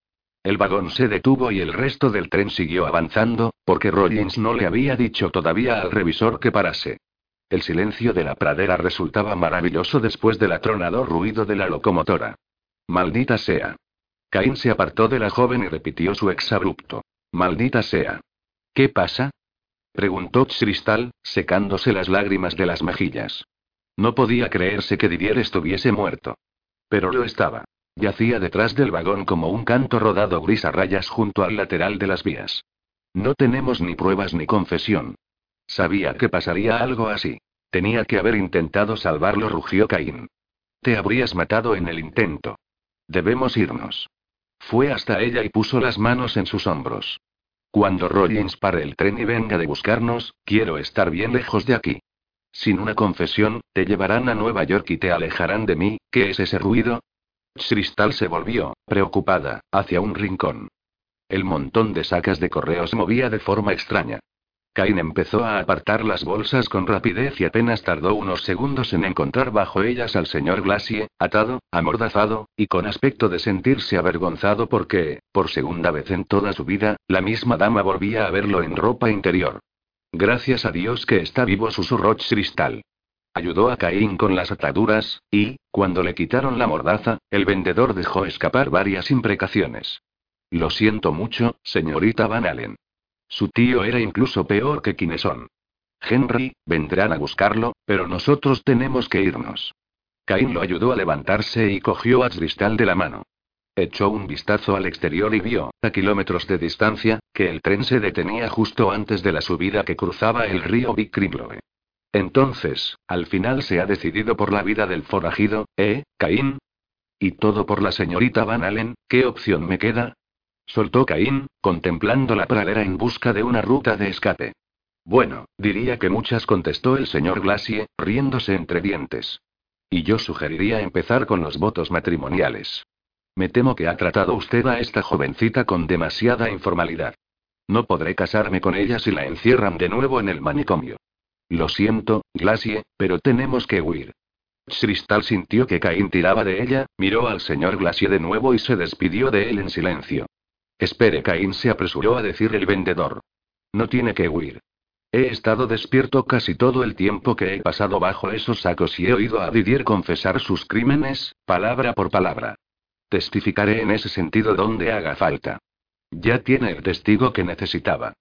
El vagón se detuvo y el resto del tren siguió avanzando, porque Rollins no le había dicho todavía al revisor que parase. El silencio de la pradera resultaba maravilloso después del atronador ruido de la locomotora. Maldita sea. Caín se apartó de la joven y repitió su exabrupto. Maldita sea. ¿Qué pasa? preguntó Cristal, secándose las lágrimas de las mejillas. No podía creerse que Didier estuviese muerto. Pero lo estaba. Yacía detrás del vagón como un canto rodado gris a rayas junto al lateral de las vías. No tenemos ni pruebas ni confesión. Sabía que pasaría algo así. Tenía que haber intentado salvarlo, rugió Caín. Te habrías matado en el intento. Debemos irnos. Fue hasta ella y puso las manos en sus hombros. Cuando Rollins pare el tren y venga de buscarnos, quiero estar bien lejos de aquí. Sin una confesión, te llevarán a Nueva York y te alejarán de mí. ¿Qué es ese ruido? Cristal se volvió, preocupada, hacia un rincón. El montón de sacas de correo se movía de forma extraña. Caín empezó a apartar las bolsas con rapidez y apenas tardó unos segundos en encontrar bajo ellas al señor Glacier, atado, amordazado, y con aspecto de sentirse avergonzado porque, por segunda vez en toda su vida, la misma dama volvía a verlo en ropa interior. Gracias a Dios que está vivo, susurró Cristal. Ayudó a Caín con las ataduras, y, cuando le quitaron la mordaza, el vendedor dejó escapar varias imprecaciones. Lo siento mucho, señorita Van Allen. Su tío era incluso peor que quienes son. Henry, vendrán a buscarlo, pero nosotros tenemos que irnos. Caín lo ayudó a levantarse y cogió a Cristal de la mano. Echó un vistazo al exterior y vio, a kilómetros de distancia, que el tren se detenía justo antes de la subida que cruzaba el río Big. Entonces, al final se ha decidido por la vida del forajido, ¿eh, Caín? Y todo por la señorita Van Allen, ¿qué opción me queda? Soltó Caín, contemplando la pradera en busca de una ruta de escape. Bueno, diría que muchas, contestó el señor Glacier, riéndose entre dientes. Y yo sugeriría empezar con los votos matrimoniales. Me temo que ha tratado usted a esta jovencita con demasiada informalidad. No podré casarme con ella si la encierran de nuevo en el manicomio. Lo siento, Glacier, pero tenemos que huir. Cristal sintió que Caín tiraba de ella, miró al señor Glacier de nuevo y se despidió de él en silencio. Espere, Caín se apresuró a decir el vendedor. No tiene que huir. He estado despierto casi todo el tiempo que he pasado bajo esos sacos y he oído a Didier confesar sus crímenes, palabra por palabra. Testificaré en ese sentido donde haga falta. Ya tiene el testigo que necesitaba.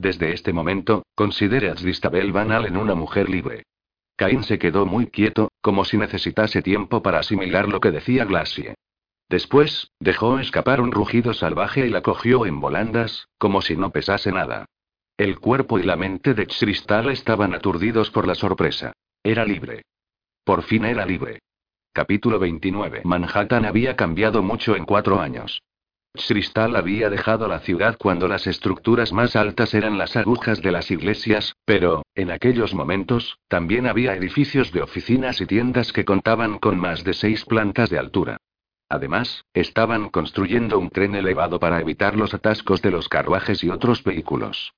Desde este momento, considere a Tristabel Van Allen una mujer libre. Caín se quedó muy quieto, como si necesitase tiempo para asimilar lo que decía Glacier. Después, dejó escapar un rugido salvaje y la cogió en volandas, como si no pesase nada. El cuerpo y la mente de Cristal estaban aturdidos por la sorpresa. Era libre. Por fin era libre. Capítulo 29. Manhattan había cambiado mucho en cuatro años. Cristal había dejado la ciudad cuando las estructuras más altas eran las agujas de las iglesias, pero, en aquellos momentos, también había edificios de oficinas y tiendas que contaban con más de seis plantas de altura. Además, estaban construyendo un tren elevado para evitar los atascos de los carruajes y otros vehículos.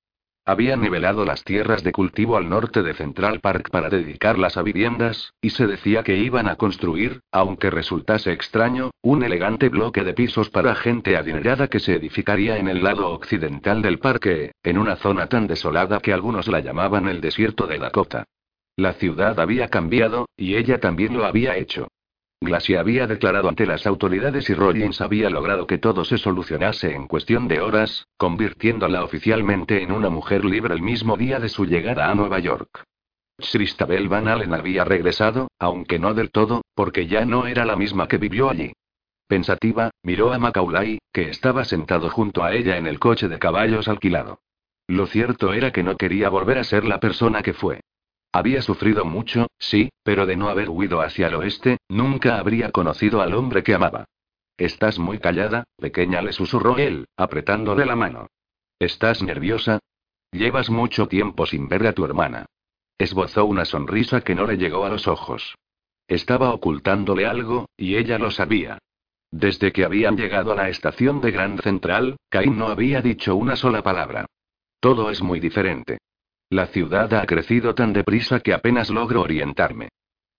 Habían nivelado las tierras de cultivo al norte de Central Park para dedicarlas a viviendas, y se decía que iban a construir, aunque resultase extraño, un elegante bloque de pisos para gente adinerada que se edificaría en el lado occidental del parque, en una zona tan desolada que algunos la llamaban el desierto de Dakota. La ciudad había cambiado, y ella también lo había hecho. Glacier había declarado ante las autoridades y Rollins había logrado que todo se solucionase en cuestión de horas, convirtiéndola oficialmente en una mujer libre el mismo día de su llegada a Nueva York. Christabel Van Allen había regresado, aunque no del todo, porque ya no era la misma que vivió allí. Pensativa, miró a Macaulay, que estaba sentado junto a ella en el coche de caballos alquilado. Lo cierto era que no quería volver a ser la persona que fue. Había sufrido mucho, sí, pero de no haber huido hacia el oeste, nunca habría conocido al hombre que amaba. Estás muy callada, pequeña, le susurró él, apretándole la mano. ¿Estás nerviosa? Llevas mucho tiempo sin ver a tu hermana. Esbozó una sonrisa que no le llegó a los ojos. Estaba ocultándole algo, y ella lo sabía. Desde que habían llegado a la estación de Grand Central, Cain no había dicho una sola palabra. Todo es muy diferente. La ciudad ha crecido tan deprisa que apenas logro orientarme.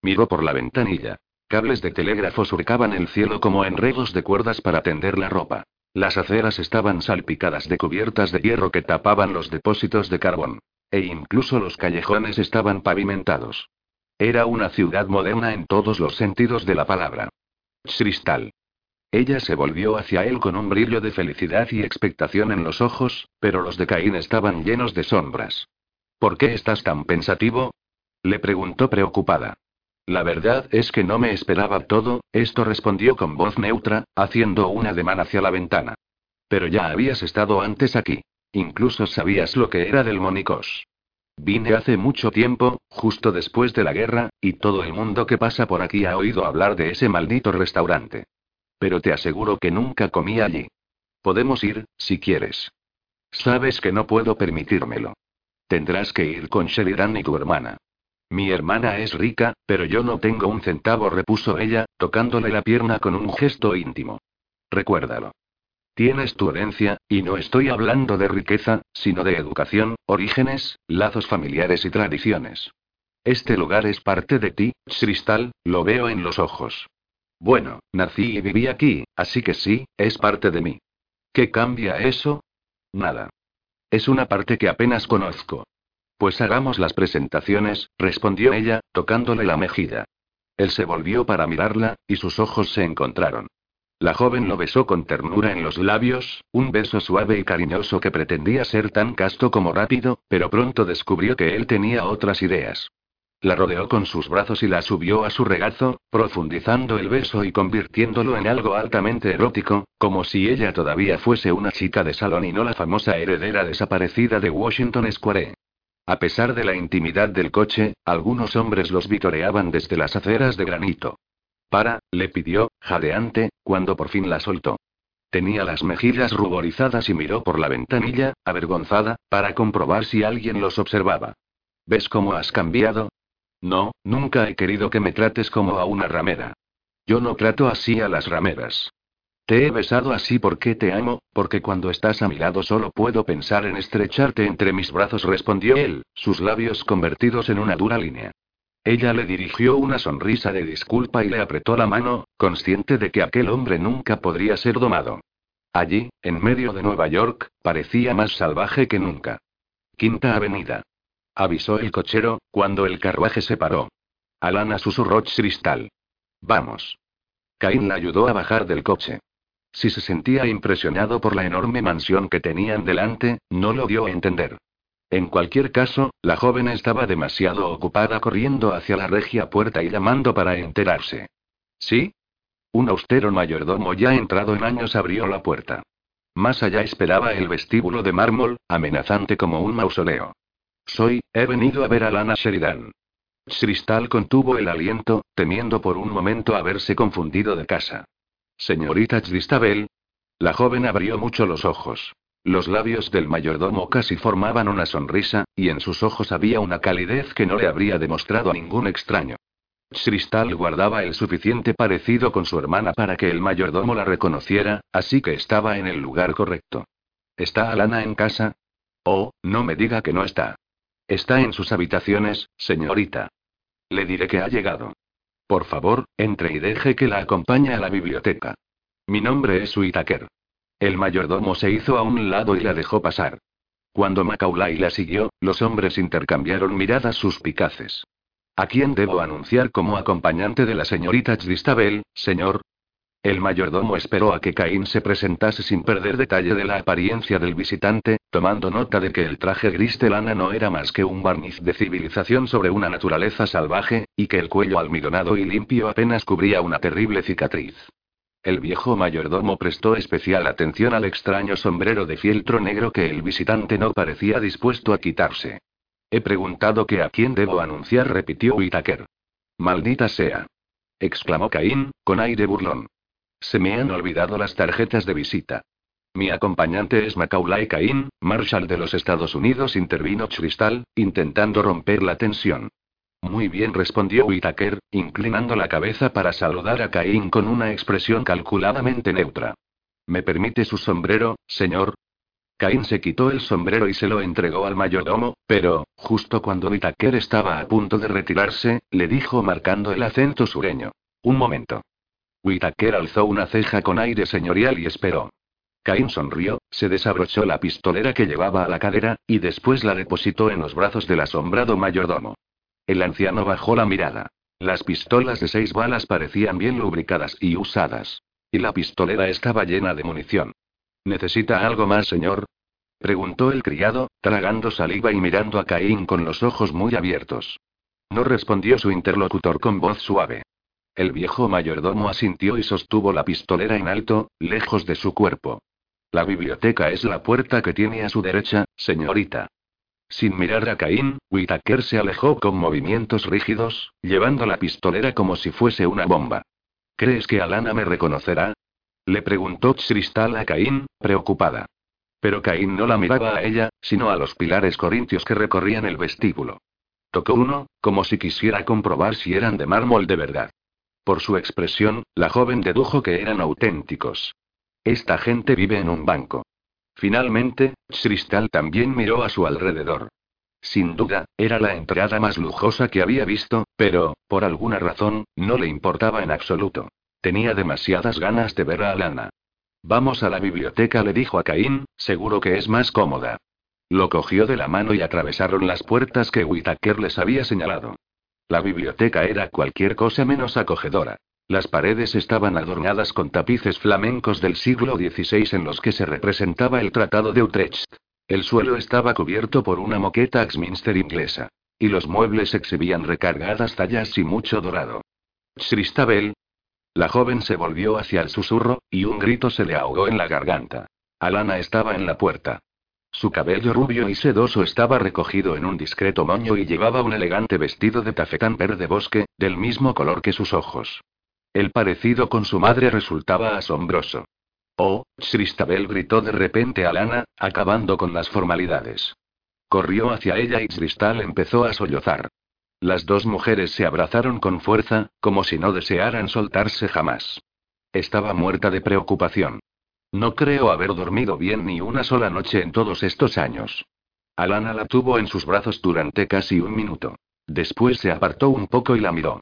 Miró por la ventanilla. Cables de telégrafo surcaban el cielo como enredos de cuerdas para tender la ropa. Las aceras estaban salpicadas de cubiertas de hierro que tapaban los depósitos de carbón. E incluso los callejones estaban pavimentados. Era una ciudad moderna en todos los sentidos de la palabra. Cristal. Ella se volvió hacia él con un brillo de felicidad y expectación en los ojos, pero los de Caín estaban llenos de sombras. ¿Por qué estás tan pensativo? Le preguntó preocupada. La verdad es que no me esperaba todo, esto respondió con voz neutra, haciendo un ademán hacia la ventana. Pero ya habías estado antes aquí. Incluso sabías lo que era del Monicos. Vine hace mucho tiempo, justo después de la guerra, y todo el mundo que pasa por aquí ha oído hablar de ese maldito restaurante. Pero te aseguro que nunca comí allí. Podemos ir, si quieres. Sabes que no puedo permitírmelo. Tendrás que ir con Sheridan y tu hermana. Mi hermana es rica, pero yo no tengo un centavo, repuso ella, tocándole la pierna con un gesto íntimo. Recuérdalo. Tienes tu herencia, y no estoy hablando de riqueza, sino de educación, orígenes, lazos familiares y tradiciones. Este lugar es parte de ti, Cristal, lo veo en los ojos. Bueno, nací y viví aquí, así que sí, es parte de mí. ¿Qué cambia eso? Nada. Es una parte que apenas conozco. Pues hagamos las presentaciones, respondió ella, tocándole la mejilla. Él se volvió para mirarla, y sus ojos se encontraron. La joven lo besó con ternura en los labios, un beso suave y cariñoso que pretendía ser tan casto como rápido, pero pronto descubrió que él tenía otras ideas. La rodeó con sus brazos y la subió a su regazo, profundizando el beso y convirtiéndolo en algo altamente erótico, como si ella todavía fuese una chica de salón y no la famosa heredera desaparecida de Washington Square. A pesar de la intimidad del coche, algunos hombres los vitoreaban desde las aceras de granito. Para, le pidió, jadeante, cuando por fin la soltó. Tenía las mejillas ruborizadas y miró por la ventanilla, avergonzada, para comprobar si alguien los observaba. ¿Ves cómo has cambiado? No, nunca he querido que me trates como a una ramera. Yo no trato así a las rameras. Te he besado así porque te amo, porque cuando estás a mi lado solo puedo pensar en estrecharte entre mis brazos, respondió él, sus labios convertidos en una dura línea. Ella le dirigió una sonrisa de disculpa y le apretó la mano, consciente de que aquel hombre nunca podría ser domado. Allí, en medio de Nueva York, parecía más salvaje que nunca. Quinta Avenida. Avisó el cochero, cuando el carruaje se paró. Alana susurró Cristal. Vamos. Caín la ayudó a bajar del coche. Si se sentía impresionado por la enorme mansión que tenían delante, no lo dio a entender. En cualquier caso, la joven estaba demasiado ocupada corriendo hacia la regia puerta y llamando para enterarse. ¿Sí? Un austero mayordomo ya entrado en años abrió la puerta. Más allá esperaba el vestíbulo de mármol, amenazante como un mausoleo. Soy, he venido a ver a Lana Sheridan. Cristal contuvo el aliento, temiendo por un momento haberse confundido de casa. Señorita Cristabel. La joven abrió mucho los ojos. Los labios del mayordomo casi formaban una sonrisa, y en sus ojos había una calidez que no le habría demostrado a ningún extraño. Cristal guardaba el suficiente parecido con su hermana para que el mayordomo la reconociera, así que estaba en el lugar correcto. ¿Está Alana en casa? Oh, no me diga que no está. Está en sus habitaciones, señorita. Le diré que ha llegado. Por favor, entre y deje que la acompañe a la biblioteca. Mi nombre es Whitaker. El mayordomo se hizo a un lado y la dejó pasar. Cuando Macaulay la siguió, los hombres intercambiaron miradas suspicaces. ¿A quién debo anunciar como acompañante de la señorita Cristabel, señor? El mayordomo esperó a que Caín se presentase sin perder detalle de la apariencia del visitante, tomando nota de que el traje gris de lana no era más que un barniz de civilización sobre una naturaleza salvaje, y que el cuello almidonado y limpio apenas cubría una terrible cicatriz. El viejo mayordomo prestó especial atención al extraño sombrero de fieltro negro que el visitante no parecía dispuesto a quitarse. He preguntado que a quién debo anunciar, repitió Whitaker. Maldita sea. exclamó Caín, con aire burlón. Se me han olvidado las tarjetas de visita. Mi acompañante es Macaulay Caín, Marshal de los Estados Unidos, intervino Cristal, intentando romper la tensión. Muy bien, respondió Whitaker, inclinando la cabeza para saludar a Caín con una expresión calculadamente neutra. ¿Me permite su sombrero, señor? Caín se quitó el sombrero y se lo entregó al mayordomo, pero, justo cuando Whitaker estaba a punto de retirarse, le dijo marcando el acento sureño. Un momento. Whitaker alzó una ceja con aire señorial y esperó. Caín sonrió, se desabrochó la pistolera que llevaba a la cadera, y después la depositó en los brazos del asombrado mayordomo. El anciano bajó la mirada. Las pistolas de seis balas parecían bien lubricadas y usadas. Y la pistolera estaba llena de munición. ¿Necesita algo más, señor? preguntó el criado, tragando saliva y mirando a Caín con los ojos muy abiertos. No respondió su interlocutor con voz suave. El viejo mayordomo asintió y sostuvo la pistolera en alto, lejos de su cuerpo. La biblioteca es la puerta que tiene a su derecha, señorita. Sin mirar a Caín, Whitaker se alejó con movimientos rígidos, llevando la pistolera como si fuese una bomba. ¿Crees que Alana me reconocerá? Le preguntó Cristal a Caín, preocupada. Pero Caín no la miraba a ella, sino a los pilares corintios que recorrían el vestíbulo. Tocó uno, como si quisiera comprobar si eran de mármol de verdad. Por su expresión, la joven dedujo que eran auténticos. Esta gente vive en un banco. Finalmente, Cristal también miró a su alrededor. Sin duda, era la entrada más lujosa que había visto, pero, por alguna razón, no le importaba en absoluto. Tenía demasiadas ganas de ver a Alana. Vamos a la biblioteca, le dijo a Caín, seguro que es más cómoda. Lo cogió de la mano y atravesaron las puertas que Whitaker les había señalado. La biblioteca era cualquier cosa menos acogedora. Las paredes estaban adornadas con tapices flamencos del siglo XVI en los que se representaba el Tratado de Utrecht. El suelo estaba cubierto por una moqueta Axminster inglesa. Y los muebles exhibían recargadas tallas y mucho dorado. Christabel. La joven se volvió hacia el susurro, y un grito se le ahogó en la garganta. Alana estaba en la puerta. Su cabello rubio y sedoso estaba recogido en un discreto moño y llevaba un elegante vestido de tafetán verde bosque, del mismo color que sus ojos. El parecido con su madre resultaba asombroso. Oh, Christabel gritó de repente a Lana, acabando con las formalidades. Corrió hacia ella y Cristal empezó a sollozar. Las dos mujeres se abrazaron con fuerza, como si no desearan soltarse jamás. Estaba muerta de preocupación. No creo haber dormido bien ni una sola noche en todos estos años. Alana la tuvo en sus brazos durante casi un minuto. Después se apartó un poco y la miró.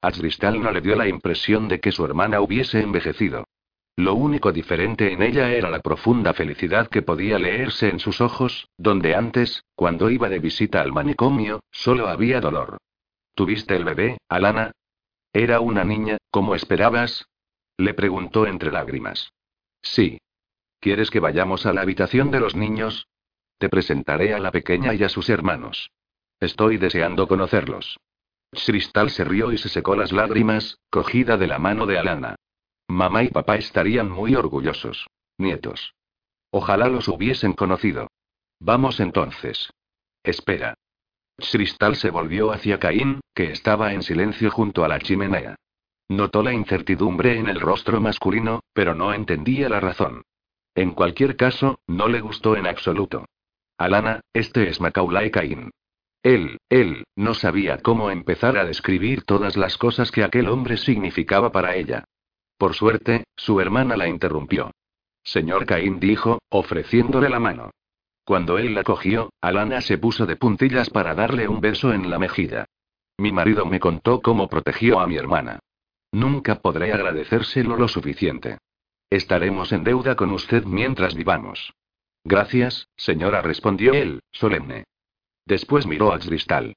A Cristal no le dio la impresión de que su hermana hubiese envejecido. Lo único diferente en ella era la profunda felicidad que podía leerse en sus ojos, donde antes, cuando iba de visita al manicomio, solo había dolor. ¿Tuviste el bebé, Alana? ¿Era una niña, como esperabas? Le preguntó entre lágrimas. Sí. ¿Quieres que vayamos a la habitación de los niños? Te presentaré a la pequeña y a sus hermanos. Estoy deseando conocerlos. Cristal se rió y se secó las lágrimas, cogida de la mano de Alana. Mamá y papá estarían muy orgullosos. Nietos. Ojalá los hubiesen conocido. Vamos entonces. Espera. Cristal se volvió hacia Caín, que estaba en silencio junto a la chimenea. Notó la incertidumbre en el rostro masculino, pero no entendía la razón. En cualquier caso, no le gustó en absoluto. Alana, este es Macaulay Caín. Él, él, no sabía cómo empezar a describir todas las cosas que aquel hombre significaba para ella. Por suerte, su hermana la interrumpió. Señor Caín dijo, ofreciéndole la mano. Cuando él la cogió, Alana se puso de puntillas para darle un beso en la mejilla. Mi marido me contó cómo protegió a mi hermana. Nunca podré agradecérselo lo suficiente. Estaremos en deuda con usted mientras vivamos. Gracias, señora, respondió él, solemne. Después miró a Cristal.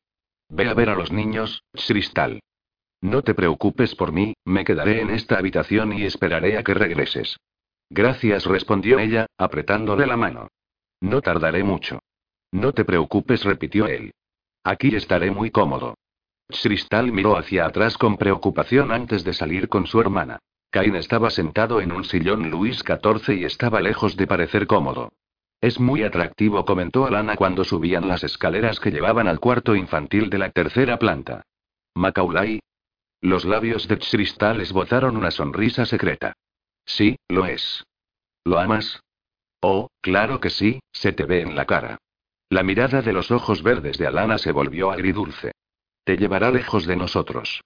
Ve a ver a los niños, Cristal. No te preocupes por mí, me quedaré en esta habitación y esperaré a que regreses. Gracias, respondió ella, apretándole la mano. No tardaré mucho. No te preocupes, repitió él. Aquí estaré muy cómodo. Cristal miró hacia atrás con preocupación antes de salir con su hermana. Cain estaba sentado en un sillón Luis XIV y estaba lejos de parecer cómodo. Es muy atractivo, comentó Alana cuando subían las escaleras que llevaban al cuarto infantil de la tercera planta. Macaulay. Los labios de Cristal esbozaron una sonrisa secreta. Sí, lo es. ¿Lo amas? Oh, claro que sí, se te ve en la cara. La mirada de los ojos verdes de Alana se volvió agridulce. Te llevará lejos de nosotros.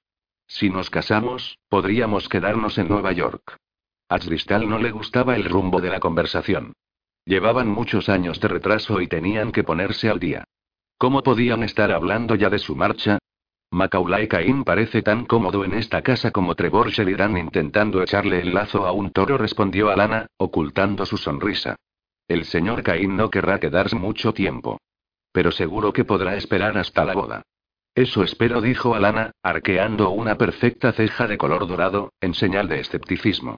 Si nos casamos, podríamos quedarnos en Nueva York. A Cristal no le gustaba el rumbo de la conversación. Llevaban muchos años de retraso y tenían que ponerse al día. ¿Cómo podían estar hablando ya de su marcha? Macaulay Cain parece tan cómodo en esta casa como Trevor Sheridan intentando echarle el lazo a un toro, respondió Alana, ocultando su sonrisa. El señor Cain no querrá quedarse mucho tiempo. Pero seguro que podrá esperar hasta la boda. Eso espero, dijo Alana, arqueando una perfecta ceja de color dorado, en señal de escepticismo.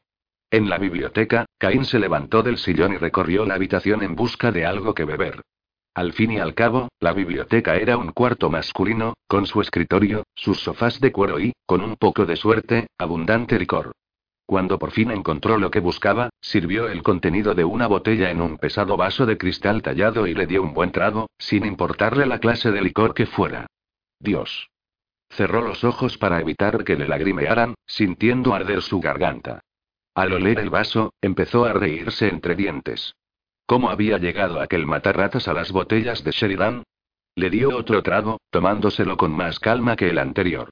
En la biblioteca, Caín se levantó del sillón y recorrió la habitación en busca de algo que beber. Al fin y al cabo, la biblioteca era un cuarto masculino, con su escritorio, sus sofás de cuero y, con un poco de suerte, abundante licor. Cuando por fin encontró lo que buscaba, sirvió el contenido de una botella en un pesado vaso de cristal tallado y le dio un buen trago, sin importarle la clase de licor que fuera. Dios. Cerró los ojos para evitar que le lagrimearan, sintiendo arder su garganta. Al oler el vaso, empezó a reírse entre dientes. ¿Cómo había llegado aquel matarratas a las botellas de Sheridan? Le dio otro trago, tomándoselo con más calma que el anterior.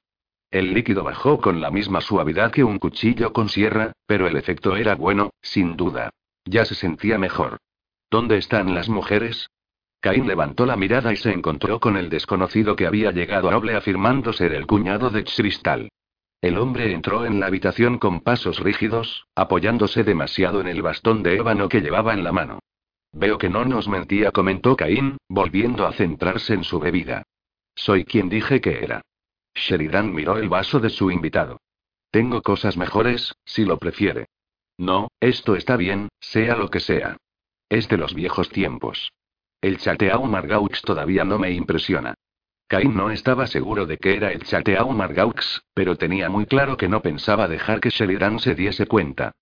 El líquido bajó con la misma suavidad que un cuchillo con sierra, pero el efecto era bueno, sin duda. Ya se sentía mejor. ¿Dónde están las mujeres? Caín levantó la mirada y se encontró con el desconocido que había llegado a Noble afirmando ser el cuñado de Cristal. El hombre entró en la habitación con pasos rígidos, apoyándose demasiado en el bastón de ébano que llevaba en la mano. Veo que no nos mentía, comentó Caín, volviendo a centrarse en su bebida. Soy quien dije que era. Sheridan miró el vaso de su invitado. Tengo cosas mejores, si lo prefiere. No, esto está bien, sea lo que sea. Es de los viejos tiempos. El Chateau Margaux todavía no me impresiona. Cain no estaba seguro de que era el Chateau Margaux, pero tenía muy claro que no pensaba dejar que Sheridan se diese cuenta.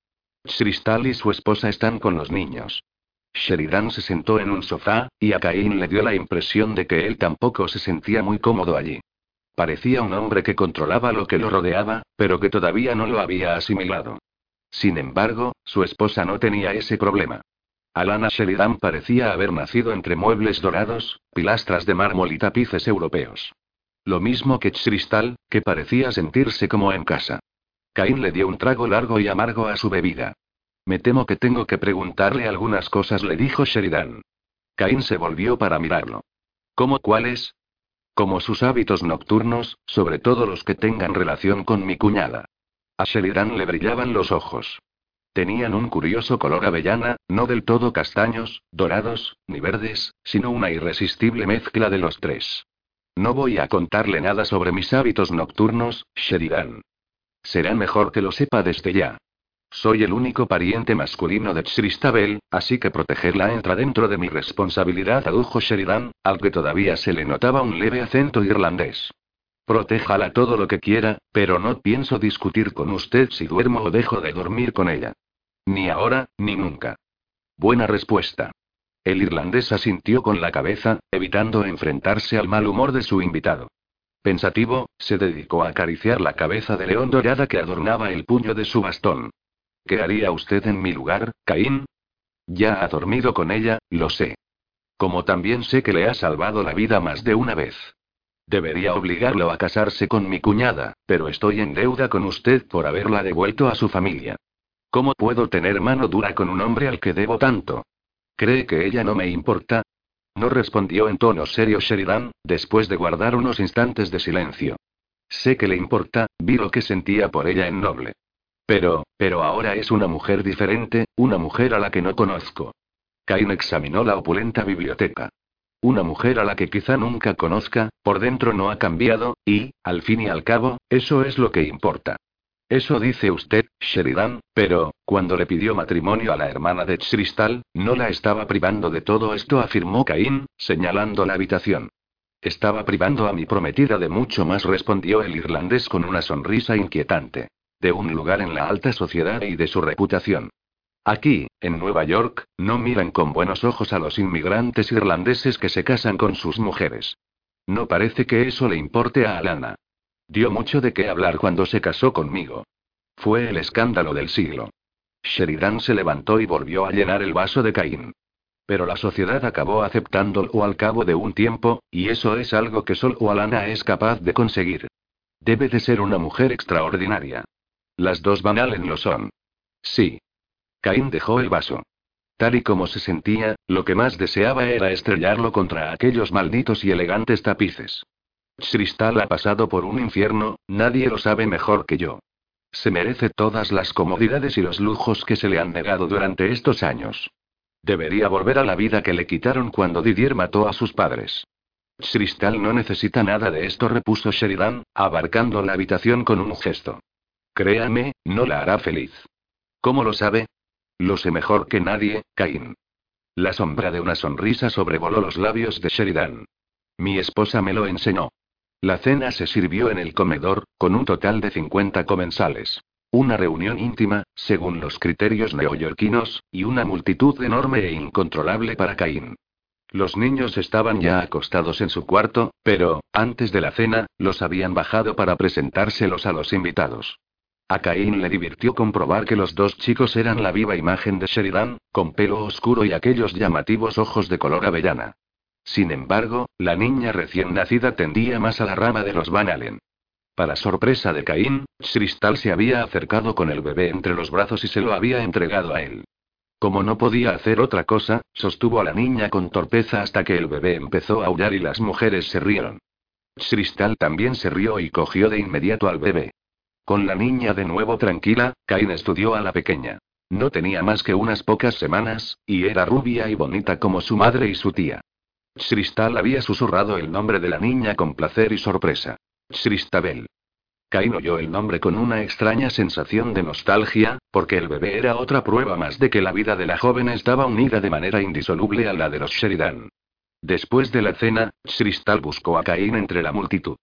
Cristal y su esposa están con los niños. Sheridan se sentó en un sofá, y a Cain le dio la impresión de que él tampoco se sentía muy cómodo allí. Parecía un hombre que controlaba lo que lo rodeaba, pero que todavía no lo había asimilado. Sin embargo, su esposa no tenía ese problema. Alana Sheridan parecía haber nacido entre muebles dorados, pilastras de mármol y tapices europeos. Lo mismo que Cristal, que parecía sentirse como en casa. Cain le dio un trago largo y amargo a su bebida. Me temo que tengo que preguntarle algunas cosas, le dijo Sheridan. Cain se volvió para mirarlo. ¿Cómo cuáles? Como sus hábitos nocturnos, sobre todo los que tengan relación con mi cuñada. A Sheridan le brillaban los ojos. Tenían un curioso color avellana, no del todo castaños, dorados, ni verdes, sino una irresistible mezcla de los tres. No voy a contarle nada sobre mis hábitos nocturnos, Sheridan. Será mejor que lo sepa desde ya. Soy el único pariente masculino de Christabel, así que protegerla entra dentro de mi responsabilidad, adujo Sheridan, al que todavía se le notaba un leve acento irlandés. Protéjala todo lo que quiera, pero no pienso discutir con usted si duermo o dejo de dormir con ella. Ni ahora, ni nunca. Buena respuesta. El irlandés asintió con la cabeza, evitando enfrentarse al mal humor de su invitado. Pensativo, se dedicó a acariciar la cabeza de león dorada que adornaba el puño de su bastón. ¿Qué haría usted en mi lugar, Caín? Ya ha dormido con ella, lo sé. Como también sé que le ha salvado la vida más de una vez. Debería obligarlo a casarse con mi cuñada, pero estoy en deuda con usted por haberla devuelto a su familia. ¿Cómo puedo tener mano dura con un hombre al que debo tanto? ¿Cree que ella no me importa? No respondió en tono serio Sheridan, después de guardar unos instantes de silencio. Sé que le importa, vi lo que sentía por ella en Noble. Pero, pero ahora es una mujer diferente, una mujer a la que no conozco. Cain examinó la opulenta biblioteca. Una mujer a la que quizá nunca conozca, por dentro no ha cambiado, y, al fin y al cabo, eso es lo que importa. Eso dice usted, Sheridan, pero, cuando le pidió matrimonio a la hermana de Cristal, no la estaba privando de todo esto, afirmó Caín, señalando la habitación. Estaba privando a mi prometida de mucho más, respondió el irlandés con una sonrisa inquietante de un lugar en la alta sociedad y de su reputación. Aquí, en Nueva York, no miran con buenos ojos a los inmigrantes irlandeses que se casan con sus mujeres. No parece que eso le importe a Alana. Dio mucho de qué hablar cuando se casó conmigo. Fue el escándalo del siglo. Sheridan se levantó y volvió a llenar el vaso de Caín. Pero la sociedad acabó aceptándolo al cabo de un tiempo, y eso es algo que solo Alana es capaz de conseguir. Debe de ser una mujer extraordinaria. Las dos Van Allen lo son. Sí. Caín dejó el vaso. Tal y como se sentía, lo que más deseaba era estrellarlo contra aquellos malditos y elegantes tapices. Cristal ha pasado por un infierno, nadie lo sabe mejor que yo. Se merece todas las comodidades y los lujos que se le han negado durante estos años. Debería volver a la vida que le quitaron cuando Didier mató a sus padres. Cristal no necesita nada de esto, repuso Sheridan, abarcando la habitación con un gesto. Créame, no la hará feliz. ¿Cómo lo sabe? Lo sé mejor que nadie, Cain. La sombra de una sonrisa sobrevoló los labios de Sheridan. Mi esposa me lo enseñó. La cena se sirvió en el comedor, con un total de 50 comensales. Una reunión íntima, según los criterios neoyorquinos, y una multitud enorme e incontrolable para Caín. Los niños estaban ya acostados en su cuarto, pero, antes de la cena, los habían bajado para presentárselos a los invitados. A Caín le divirtió comprobar que los dos chicos eran la viva imagen de Sheridan, con pelo oscuro y aquellos llamativos ojos de color avellana. Sin embargo, la niña recién nacida tendía más a la rama de los Van Allen. Para sorpresa de Caín, Cristal se había acercado con el bebé entre los brazos y se lo había entregado a él. Como no podía hacer otra cosa, sostuvo a la niña con torpeza hasta que el bebé empezó a aullar y las mujeres se rieron. Cristal también se rió y cogió de inmediato al bebé. Con la niña de nuevo tranquila, Cain estudió a la pequeña. No tenía más que unas pocas semanas, y era rubia y bonita como su madre y su tía. Cristal había susurrado el nombre de la niña con placer y sorpresa. Cristabel. Cain oyó el nombre con una extraña sensación de nostalgia, porque el bebé era otra prueba más de que la vida de la joven estaba unida de manera indisoluble a la de los Sheridan. Después de la cena, Cristal buscó a Caín entre la multitud.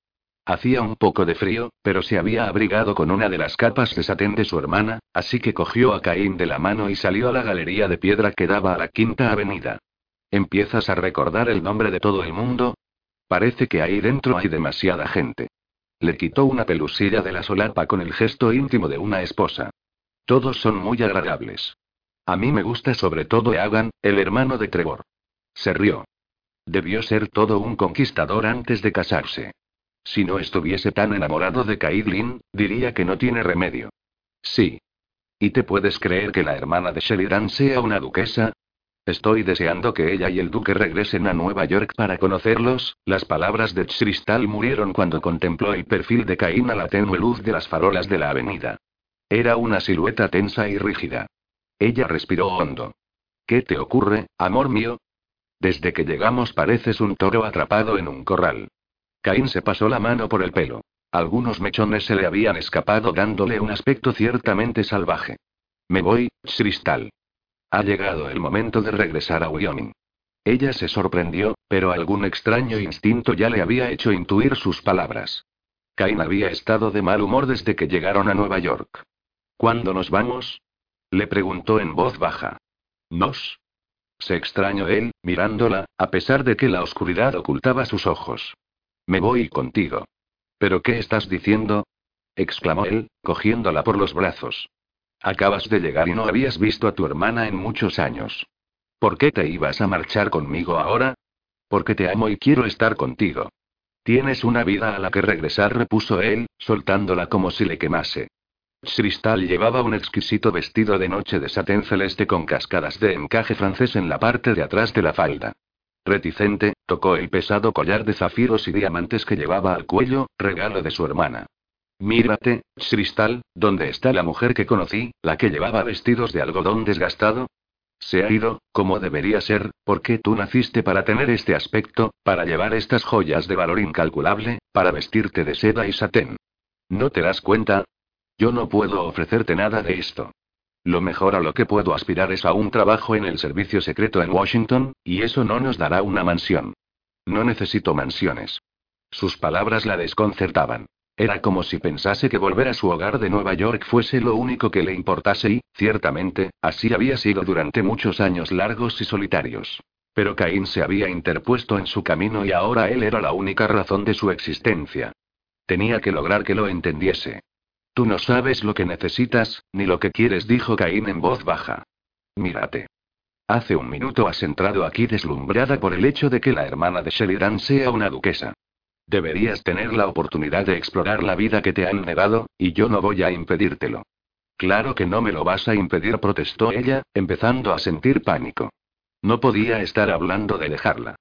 Hacía un poco de frío, pero se había abrigado con una de las capas de satén de su hermana, así que cogió a Caín de la mano y salió a la galería de piedra que daba a la Quinta Avenida. ¿Empiezas a recordar el nombre de todo el mundo? Parece que ahí dentro hay demasiada gente. Le quitó una pelusilla de la solapa con el gesto íntimo de una esposa. Todos son muy agradables. A mí me gusta sobre todo Eagan, el hermano de Trevor. Se rió. Debió ser todo un conquistador antes de casarse. Si no estuviese tan enamorado de Caitlin, diría que no tiene remedio. Sí. ¿Y te puedes creer que la hermana de Sheridan sea una duquesa? Estoy deseando que ella y el duque regresen a Nueva York para conocerlos. Las palabras de Cristal murieron cuando contempló el perfil de Caín a la tenue luz de las farolas de la avenida. Era una silueta tensa y rígida. Ella respiró hondo. ¿Qué te ocurre, amor mío? Desde que llegamos pareces un toro atrapado en un corral. Caín se pasó la mano por el pelo. Algunos mechones se le habían escapado dándole un aspecto ciertamente salvaje. Me voy, Cristal. Ha llegado el momento de regresar a Wyoming. Ella se sorprendió, pero algún extraño instinto ya le había hecho intuir sus palabras. Cain había estado de mal humor desde que llegaron a Nueva York. ¿Cuándo nos vamos? Le preguntó en voz baja. ¿Nos? Se extrañó él, mirándola, a pesar de que la oscuridad ocultaba sus ojos. Me voy contigo. ¿Pero qué estás diciendo? exclamó él, cogiéndola por los brazos. Acabas de llegar y no habías visto a tu hermana en muchos años. ¿Por qué te ibas a marchar conmigo ahora? Porque te amo y quiero estar contigo. Tienes una vida a la que regresar, repuso él, soltándola como si le quemase. Cristal llevaba un exquisito vestido de noche de satén celeste con cascadas de encaje francés en la parte de atrás de la falda. Reticente, tocó el pesado collar de zafiros y diamantes que llevaba al cuello, regalo de su hermana. Mírate, Cristal, ¿dónde está la mujer que conocí, la que llevaba vestidos de algodón desgastado? Se ha ido, como debería ser, porque tú naciste para tener este aspecto, para llevar estas joyas de valor incalculable, para vestirte de seda y satén. ¿No te das cuenta? Yo no puedo ofrecerte nada de esto. Lo mejor a lo que puedo aspirar es a un trabajo en el servicio secreto en Washington, y eso no nos dará una mansión. No necesito mansiones. Sus palabras la desconcertaban. Era como si pensase que volver a su hogar de Nueva York fuese lo único que le importase y, ciertamente, así había sido durante muchos años largos y solitarios. Pero Caín se había interpuesto en su camino y ahora él era la única razón de su existencia. Tenía que lograr que lo entendiese. Tú no sabes lo que necesitas, ni lo que quieres, dijo Caín en voz baja. Mírate. Hace un minuto has entrado aquí deslumbrada por el hecho de que la hermana de Sheridan sea una duquesa. Deberías tener la oportunidad de explorar la vida que te han negado, y yo no voy a impedírtelo. Claro que no me lo vas a impedir, protestó ella, empezando a sentir pánico. No podía estar hablando de dejarla.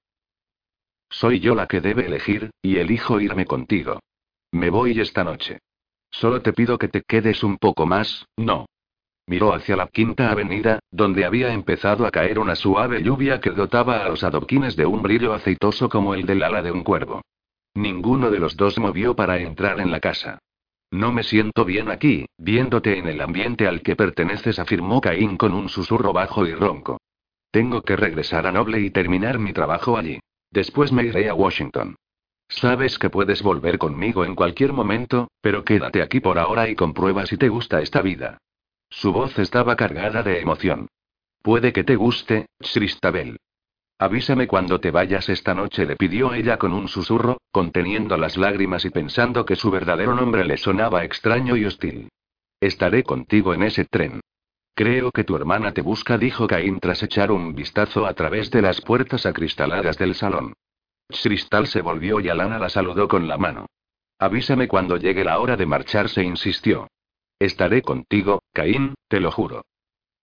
Soy yo la que debe elegir, y elijo irme contigo. Me voy esta noche. Solo te pido que te quedes un poco más, no. Miró hacia la quinta avenida, donde había empezado a caer una suave lluvia que dotaba a los adoquines de un brillo aceitoso como el del ala de un cuervo. Ninguno de los dos movió para entrar en la casa. No me siento bien aquí, viéndote en el ambiente al que perteneces, afirmó Caín con un susurro bajo y ronco. Tengo que regresar a Noble y terminar mi trabajo allí. Después me iré a Washington. Sabes que puedes volver conmigo en cualquier momento, pero quédate aquí por ahora y comprueba si te gusta esta vida. Su voz estaba cargada de emoción. Puede que te guste, Cristabel. Avísame cuando te vayas esta noche, le pidió ella con un susurro, conteniendo las lágrimas y pensando que su verdadero nombre le sonaba extraño y hostil. Estaré contigo en ese tren. Creo que tu hermana te busca, dijo Caín tras echar un vistazo a través de las puertas acristaladas del salón. Cristal se volvió y Alana la saludó con la mano. Avísame cuando llegue la hora de marcharse, insistió. Estaré contigo, Caín, te lo juro.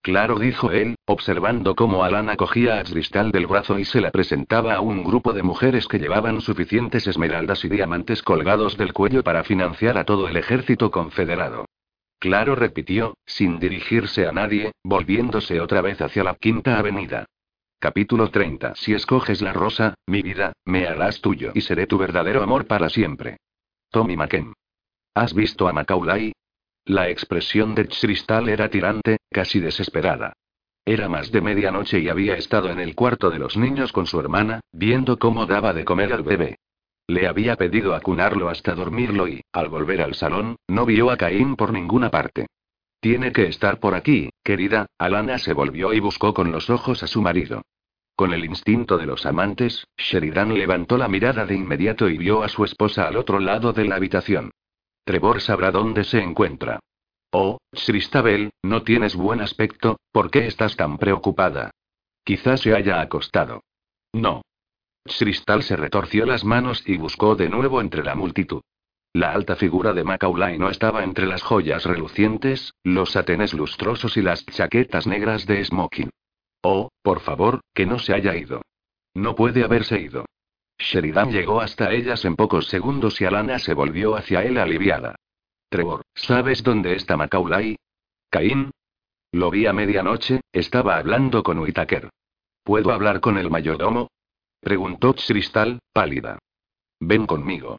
Claro, dijo él, observando cómo Alana cogía a Cristal del brazo y se la presentaba a un grupo de mujeres que llevaban suficientes esmeraldas y diamantes colgados del cuello para financiar a todo el ejército confederado. Claro, repitió, sin dirigirse a nadie, volviéndose otra vez hacia la quinta avenida. Capítulo 30. Si escoges la rosa, mi vida, me harás tuyo y seré tu verdadero amor para siempre. Tommy McKen. ¿Has visto a Macaulay? La expresión de Cristal era tirante, casi desesperada. Era más de medianoche y había estado en el cuarto de los niños con su hermana, viendo cómo daba de comer al bebé. Le había pedido acunarlo hasta dormirlo y, al volver al salón, no vio a Caín por ninguna parte. Tiene que estar por aquí, querida. Alana se volvió y buscó con los ojos a su marido. Con el instinto de los amantes, Sheridan levantó la mirada de inmediato y vio a su esposa al otro lado de la habitación. Trevor sabrá dónde se encuentra. Oh, Christabel, no tienes buen aspecto, ¿por qué estás tan preocupada? Quizás se haya acostado. No. Cristal se retorció las manos y buscó de nuevo entre la multitud. La alta figura de Macaulay no estaba entre las joyas relucientes, los satenes lustrosos y las chaquetas negras de smoking. Oh, por favor, que no se haya ido. No puede haberse ido. Sheridan llegó hasta ellas en pocos segundos y Alana se volvió hacia él aliviada. Trevor, ¿sabes dónde está Macaulay? Caín. Lo vi a medianoche, estaba hablando con Whitaker. ¿Puedo hablar con el mayordomo? Preguntó Cristal, pálida. Ven conmigo.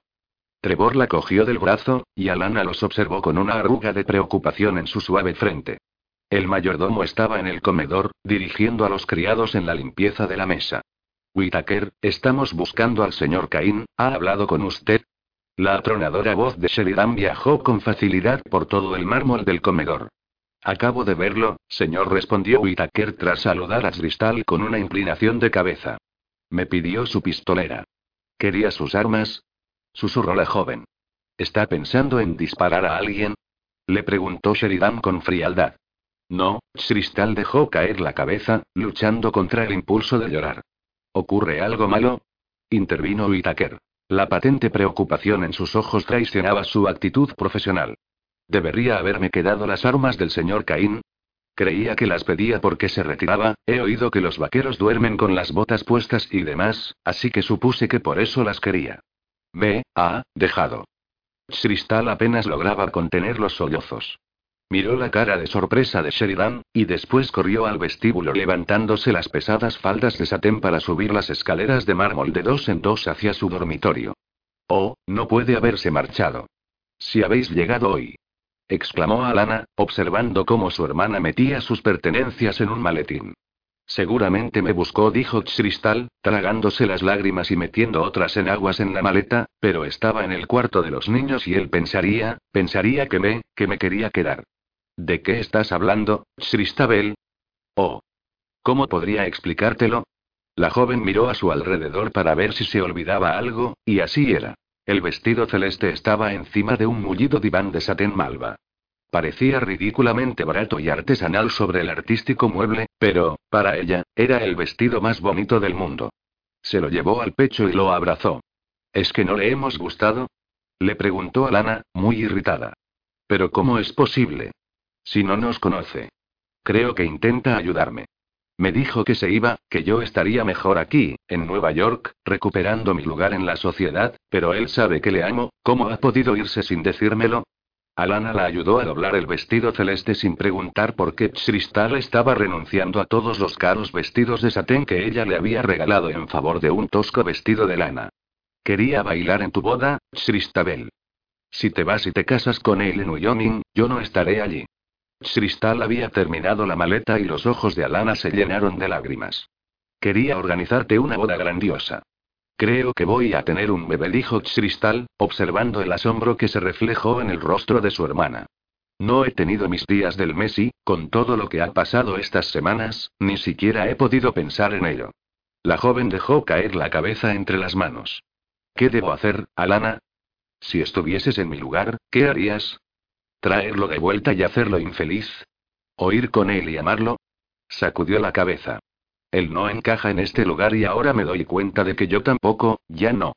Trevor la cogió del brazo, y Alana los observó con una arruga de preocupación en su suave frente. El mayordomo estaba en el comedor, dirigiendo a los criados en la limpieza de la mesa. Whitaker, estamos buscando al señor Caín, ¿ha hablado con usted? La atronadora voz de Sheridan viajó con facilidad por todo el mármol del comedor. Acabo de verlo, señor, respondió Whitaker tras saludar a Cristal con una inclinación de cabeza. Me pidió su pistolera. ¿Quería sus armas? Susurró la joven. ¿Está pensando en disparar a alguien? Le preguntó Sheridan con frialdad. No, Cristal dejó caer la cabeza, luchando contra el impulso de llorar. ¿Ocurre algo malo? Intervino Whitaker. La patente preocupación en sus ojos traicionaba su actitud profesional. ¿Debería haberme quedado las armas del señor Caín? Creía que las pedía porque se retiraba, he oído que los vaqueros duermen con las botas puestas y demás, así que supuse que por eso las quería. Me ha dejado. Cristal apenas lograba contener los sollozos. Miró la cara de sorpresa de Sheridan, y después corrió al vestíbulo levantándose las pesadas faldas de satén para subir las escaleras de mármol de dos en dos hacia su dormitorio. Oh, no puede haberse marchado. Si habéis llegado hoy. exclamó Alana, observando cómo su hermana metía sus pertenencias en un maletín. Seguramente me buscó, dijo Cristal, tragándose las lágrimas y metiendo otras en aguas en la maleta, pero estaba en el cuarto de los niños y él pensaría, pensaría que me, que me quería quedar. ¿De qué estás hablando, Christabel? Oh. ¿Cómo podría explicártelo? La joven miró a su alrededor para ver si se olvidaba algo, y así era. El vestido celeste estaba encima de un mullido diván de satén malva. Parecía ridículamente barato y artesanal sobre el artístico mueble, pero, para ella, era el vestido más bonito del mundo. Se lo llevó al pecho y lo abrazó. ¿Es que no le hemos gustado? Le preguntó a Lana, muy irritada. ¿Pero cómo es posible? Si no nos conoce. Creo que intenta ayudarme. Me dijo que se iba, que yo estaría mejor aquí, en Nueva York, recuperando mi lugar en la sociedad, pero él sabe que le amo, ¿cómo ha podido irse sin decírmelo? Alana la ayudó a doblar el vestido celeste sin preguntar por qué Cristal estaba renunciando a todos los caros vestidos de satén que ella le había regalado en favor de un tosco vestido de lana. Quería bailar en tu boda, Cristabel. Si te vas y te casas con él en Wyoming, yo no estaré allí. Cristal había terminado la maleta y los ojos de Alana se llenaron de lágrimas. Quería organizarte una boda grandiosa. Creo que voy a tener un bebé, dijo Cristal, observando el asombro que se reflejó en el rostro de su hermana. No he tenido mis días del mes y, con todo lo que ha pasado estas semanas, ni siquiera he podido pensar en ello. La joven dejó caer la cabeza entre las manos. ¿Qué debo hacer, Alana? Si estuvieses en mi lugar, ¿qué harías? ¿Traerlo de vuelta y hacerlo infeliz? ¿Oír con él y amarlo? Sacudió la cabeza. Él no encaja en este lugar y ahora me doy cuenta de que yo tampoco, ya no.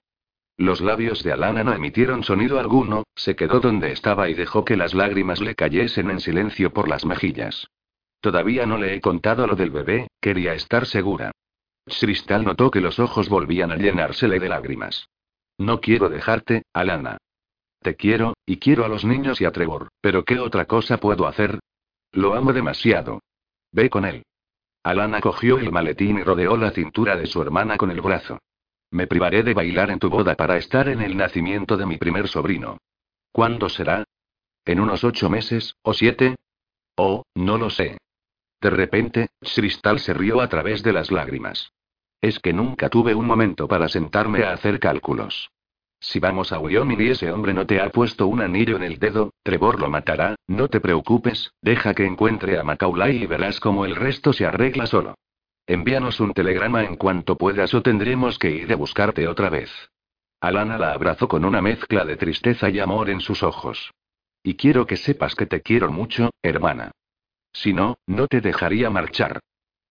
Los labios de Alana no emitieron sonido alguno, se quedó donde estaba y dejó que las lágrimas le cayesen en silencio por las mejillas. Todavía no le he contado lo del bebé, quería estar segura. Cristal notó que los ojos volvían a llenársele de lágrimas. No quiero dejarte, Alana. Te quiero, y quiero a los niños y a Trevor, pero ¿qué otra cosa puedo hacer? Lo amo demasiado. Ve con él. Alana cogió el maletín y rodeó la cintura de su hermana con el brazo. Me privaré de bailar en tu boda para estar en el nacimiento de mi primer sobrino. ¿Cuándo será? ¿En unos ocho meses, o siete? Oh, no lo sé. De repente, Cristal se rió a través de las lágrimas. Es que nunca tuve un momento para sentarme a hacer cálculos. Si vamos a Wyoming y ese hombre no te ha puesto un anillo en el dedo, Trevor lo matará, no te preocupes, deja que encuentre a Macaulay y verás cómo el resto se arregla solo. Envíanos un telegrama en cuanto puedas o tendremos que ir a buscarte otra vez. Alana la abrazó con una mezcla de tristeza y amor en sus ojos. Y quiero que sepas que te quiero mucho, hermana. Si no, no te dejaría marchar.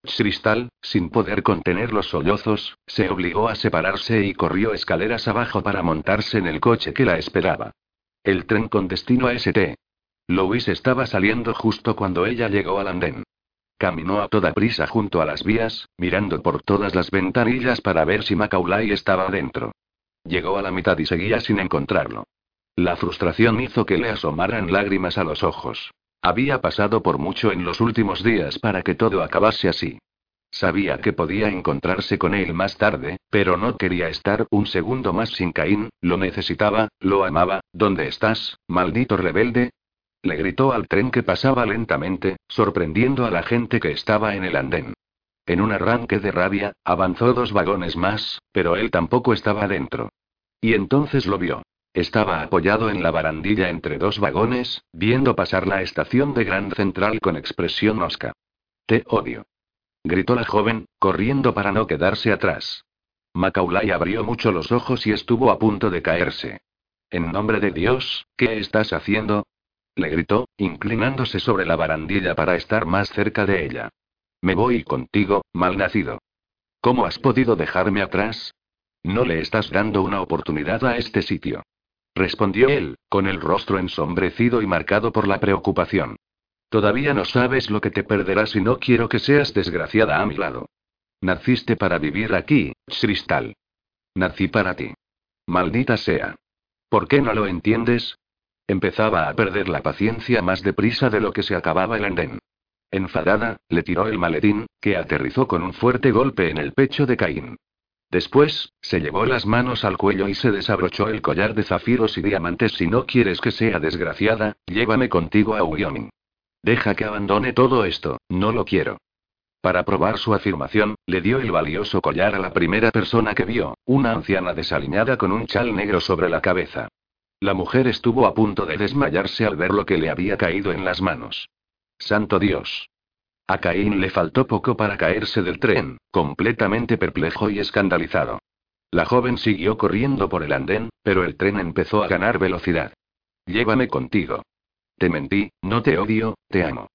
Cristal, sin poder contener los sollozos, se obligó a separarse y corrió escaleras abajo para montarse en el coche que la esperaba. El tren con destino a St. Louis estaba saliendo justo cuando ella llegó al andén. Caminó a toda prisa junto a las vías, mirando por todas las ventanillas para ver si Macaulay estaba dentro. Llegó a la mitad y seguía sin encontrarlo. La frustración hizo que le asomaran lágrimas a los ojos. Había pasado por mucho en los últimos días para que todo acabase así. Sabía que podía encontrarse con él más tarde, pero no quería estar un segundo más sin Caín, lo necesitaba, lo amaba. ¿Dónde estás, maldito rebelde? Le gritó al tren que pasaba lentamente, sorprendiendo a la gente que estaba en el andén. En un arranque de rabia, avanzó dos vagones más, pero él tampoco estaba dentro. Y entonces lo vio. Estaba apoyado en la barandilla entre dos vagones, viendo pasar la estación de Grand Central con expresión osca. Te odio. Gritó la joven, corriendo para no quedarse atrás. Macaulay abrió mucho los ojos y estuvo a punto de caerse. En nombre de Dios, ¿qué estás haciendo? le gritó, inclinándose sobre la barandilla para estar más cerca de ella. Me voy contigo, malnacido. ¿Cómo has podido dejarme atrás? No le estás dando una oportunidad a este sitio. Respondió él, con el rostro ensombrecido y marcado por la preocupación. Todavía no sabes lo que te perderás y no quiero que seas desgraciada a mi lado. Naciste para vivir aquí, Cristal. Nací para ti. Maldita sea. ¿Por qué no lo entiendes? Empezaba a perder la paciencia más deprisa de lo que se acababa el andén. Enfadada, le tiró el maletín, que aterrizó con un fuerte golpe en el pecho de Caín. Después, se llevó las manos al cuello y se desabrochó el collar de zafiros y diamantes. Si no quieres que sea desgraciada, llévame contigo a Wyoming. Deja que abandone todo esto, no lo quiero. Para probar su afirmación, le dio el valioso collar a la primera persona que vio, una anciana desaliñada con un chal negro sobre la cabeza. La mujer estuvo a punto de desmayarse al ver lo que le había caído en las manos. Santo Dios. A Caín le faltó poco para caerse del tren, completamente perplejo y escandalizado. La joven siguió corriendo por el andén, pero el tren empezó a ganar velocidad. Llévame contigo. Te mentí, no te odio, te amo.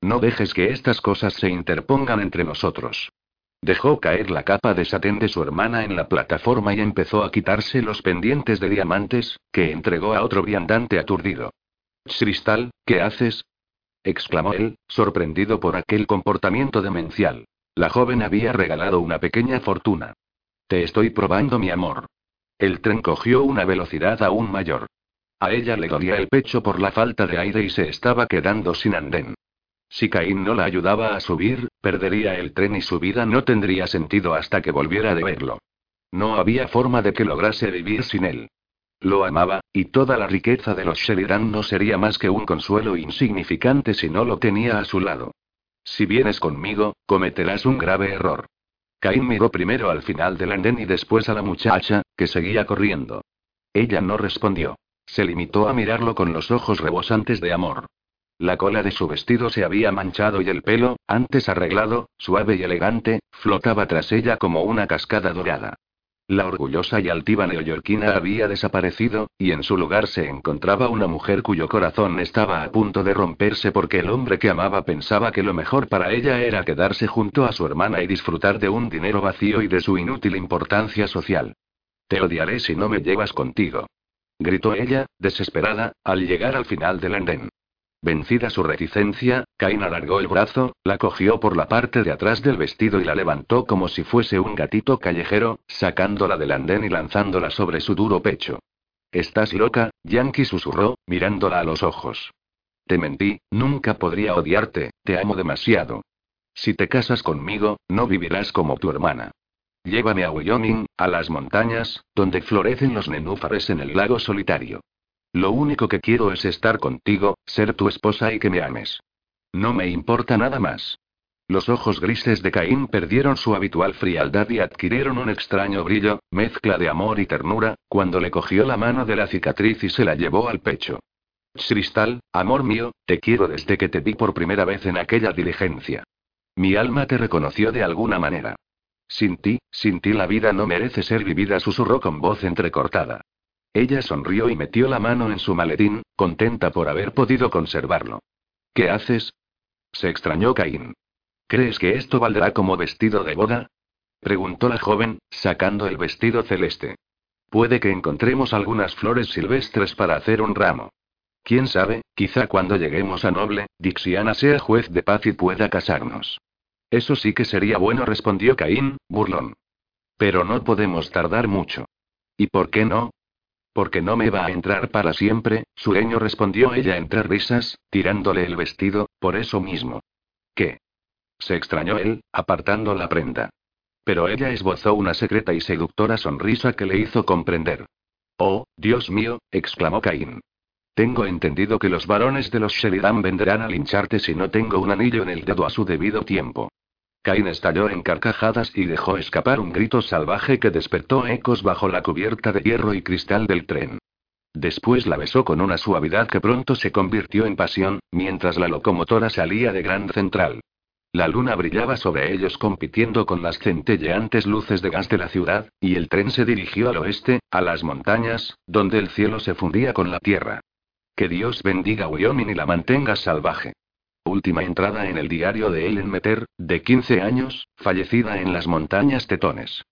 No dejes que estas cosas se interpongan entre nosotros. Dejó caer la capa de satén de su hermana en la plataforma y empezó a quitarse los pendientes de diamantes, que entregó a otro viandante aturdido. Cristal, ¿qué haces? Exclamó él, sorprendido por aquel comportamiento demencial. La joven había regalado una pequeña fortuna. Te estoy probando mi amor. El tren cogió una velocidad aún mayor. A ella le dolía el pecho por la falta de aire y se estaba quedando sin andén. Si Caín no la ayudaba a subir, perdería el tren y su vida no tendría sentido hasta que volviera de verlo. No había forma de que lograse vivir sin él. Lo amaba, y toda la riqueza de los Sheridan no sería más que un consuelo insignificante si no lo tenía a su lado. Si vienes conmigo, cometerás un grave error. Caín miró primero al final del andén y después a la muchacha, que seguía corriendo. Ella no respondió. Se limitó a mirarlo con los ojos rebosantes de amor. La cola de su vestido se había manchado y el pelo, antes arreglado, suave y elegante, flotaba tras ella como una cascada dorada. La orgullosa y altiva neoyorquina había desaparecido, y en su lugar se encontraba una mujer cuyo corazón estaba a punto de romperse porque el hombre que amaba pensaba que lo mejor para ella era quedarse junto a su hermana y disfrutar de un dinero vacío y de su inútil importancia social. Te odiaré si no me llevas contigo. Gritó ella, desesperada, al llegar al final del andén. Vencida su reticencia, Cain alargó el brazo, la cogió por la parte de atrás del vestido y la levantó como si fuese un gatito callejero, sacándola del andén y lanzándola sobre su duro pecho. Estás loca, Yankee susurró, mirándola a los ojos. Te mentí, nunca podría odiarte, te amo demasiado. Si te casas conmigo, no vivirás como tu hermana. Llévame a Wyoming, a las montañas, donde florecen los nenúfares en el lago solitario. Lo único que quiero es estar contigo, ser tu esposa y que me ames. No me importa nada más. Los ojos grises de Caín perdieron su habitual frialdad y adquirieron un extraño brillo, mezcla de amor y ternura, cuando le cogió la mano de la cicatriz y se la llevó al pecho. Cristal, amor mío, te quiero desde que te vi por primera vez en aquella diligencia. Mi alma te reconoció de alguna manera. Sin ti, sin ti la vida no merece ser vivida, susurró con voz entrecortada. Ella sonrió y metió la mano en su maletín, contenta por haber podido conservarlo. ¿Qué haces? Se extrañó Caín. ¿Crees que esto valdrá como vestido de boda? preguntó la joven, sacando el vestido celeste. Puede que encontremos algunas flores silvestres para hacer un ramo. Quién sabe, quizá cuando lleguemos a Noble, Dixiana sea juez de paz y pueda casarnos. Eso sí que sería bueno, respondió Caín, burlón. Pero no podemos tardar mucho. ¿Y por qué no? Porque no me va a entrar para siempre, sureño respondió ella entre risas, tirándole el vestido, por eso mismo. ¿Qué? Se extrañó él, apartando la prenda. Pero ella esbozó una secreta y seductora sonrisa que le hizo comprender. Oh, Dios mío, exclamó Caín. Tengo entendido que los varones de los Sheridan vendrán a lincharte si no tengo un anillo en el dedo a su debido tiempo. Cain estalló en carcajadas y dejó escapar un grito salvaje que despertó ecos bajo la cubierta de hierro y cristal del tren. Después la besó con una suavidad que pronto se convirtió en pasión, mientras la locomotora salía de Grand Central. La luna brillaba sobre ellos compitiendo con las centelleantes luces de gas de la ciudad, y el tren se dirigió al oeste, a las montañas, donde el cielo se fundía con la tierra. Que Dios bendiga Wyoming y la mantenga salvaje. Última entrada en el diario de Ellen Meter, de 15 años, fallecida en las montañas tetones.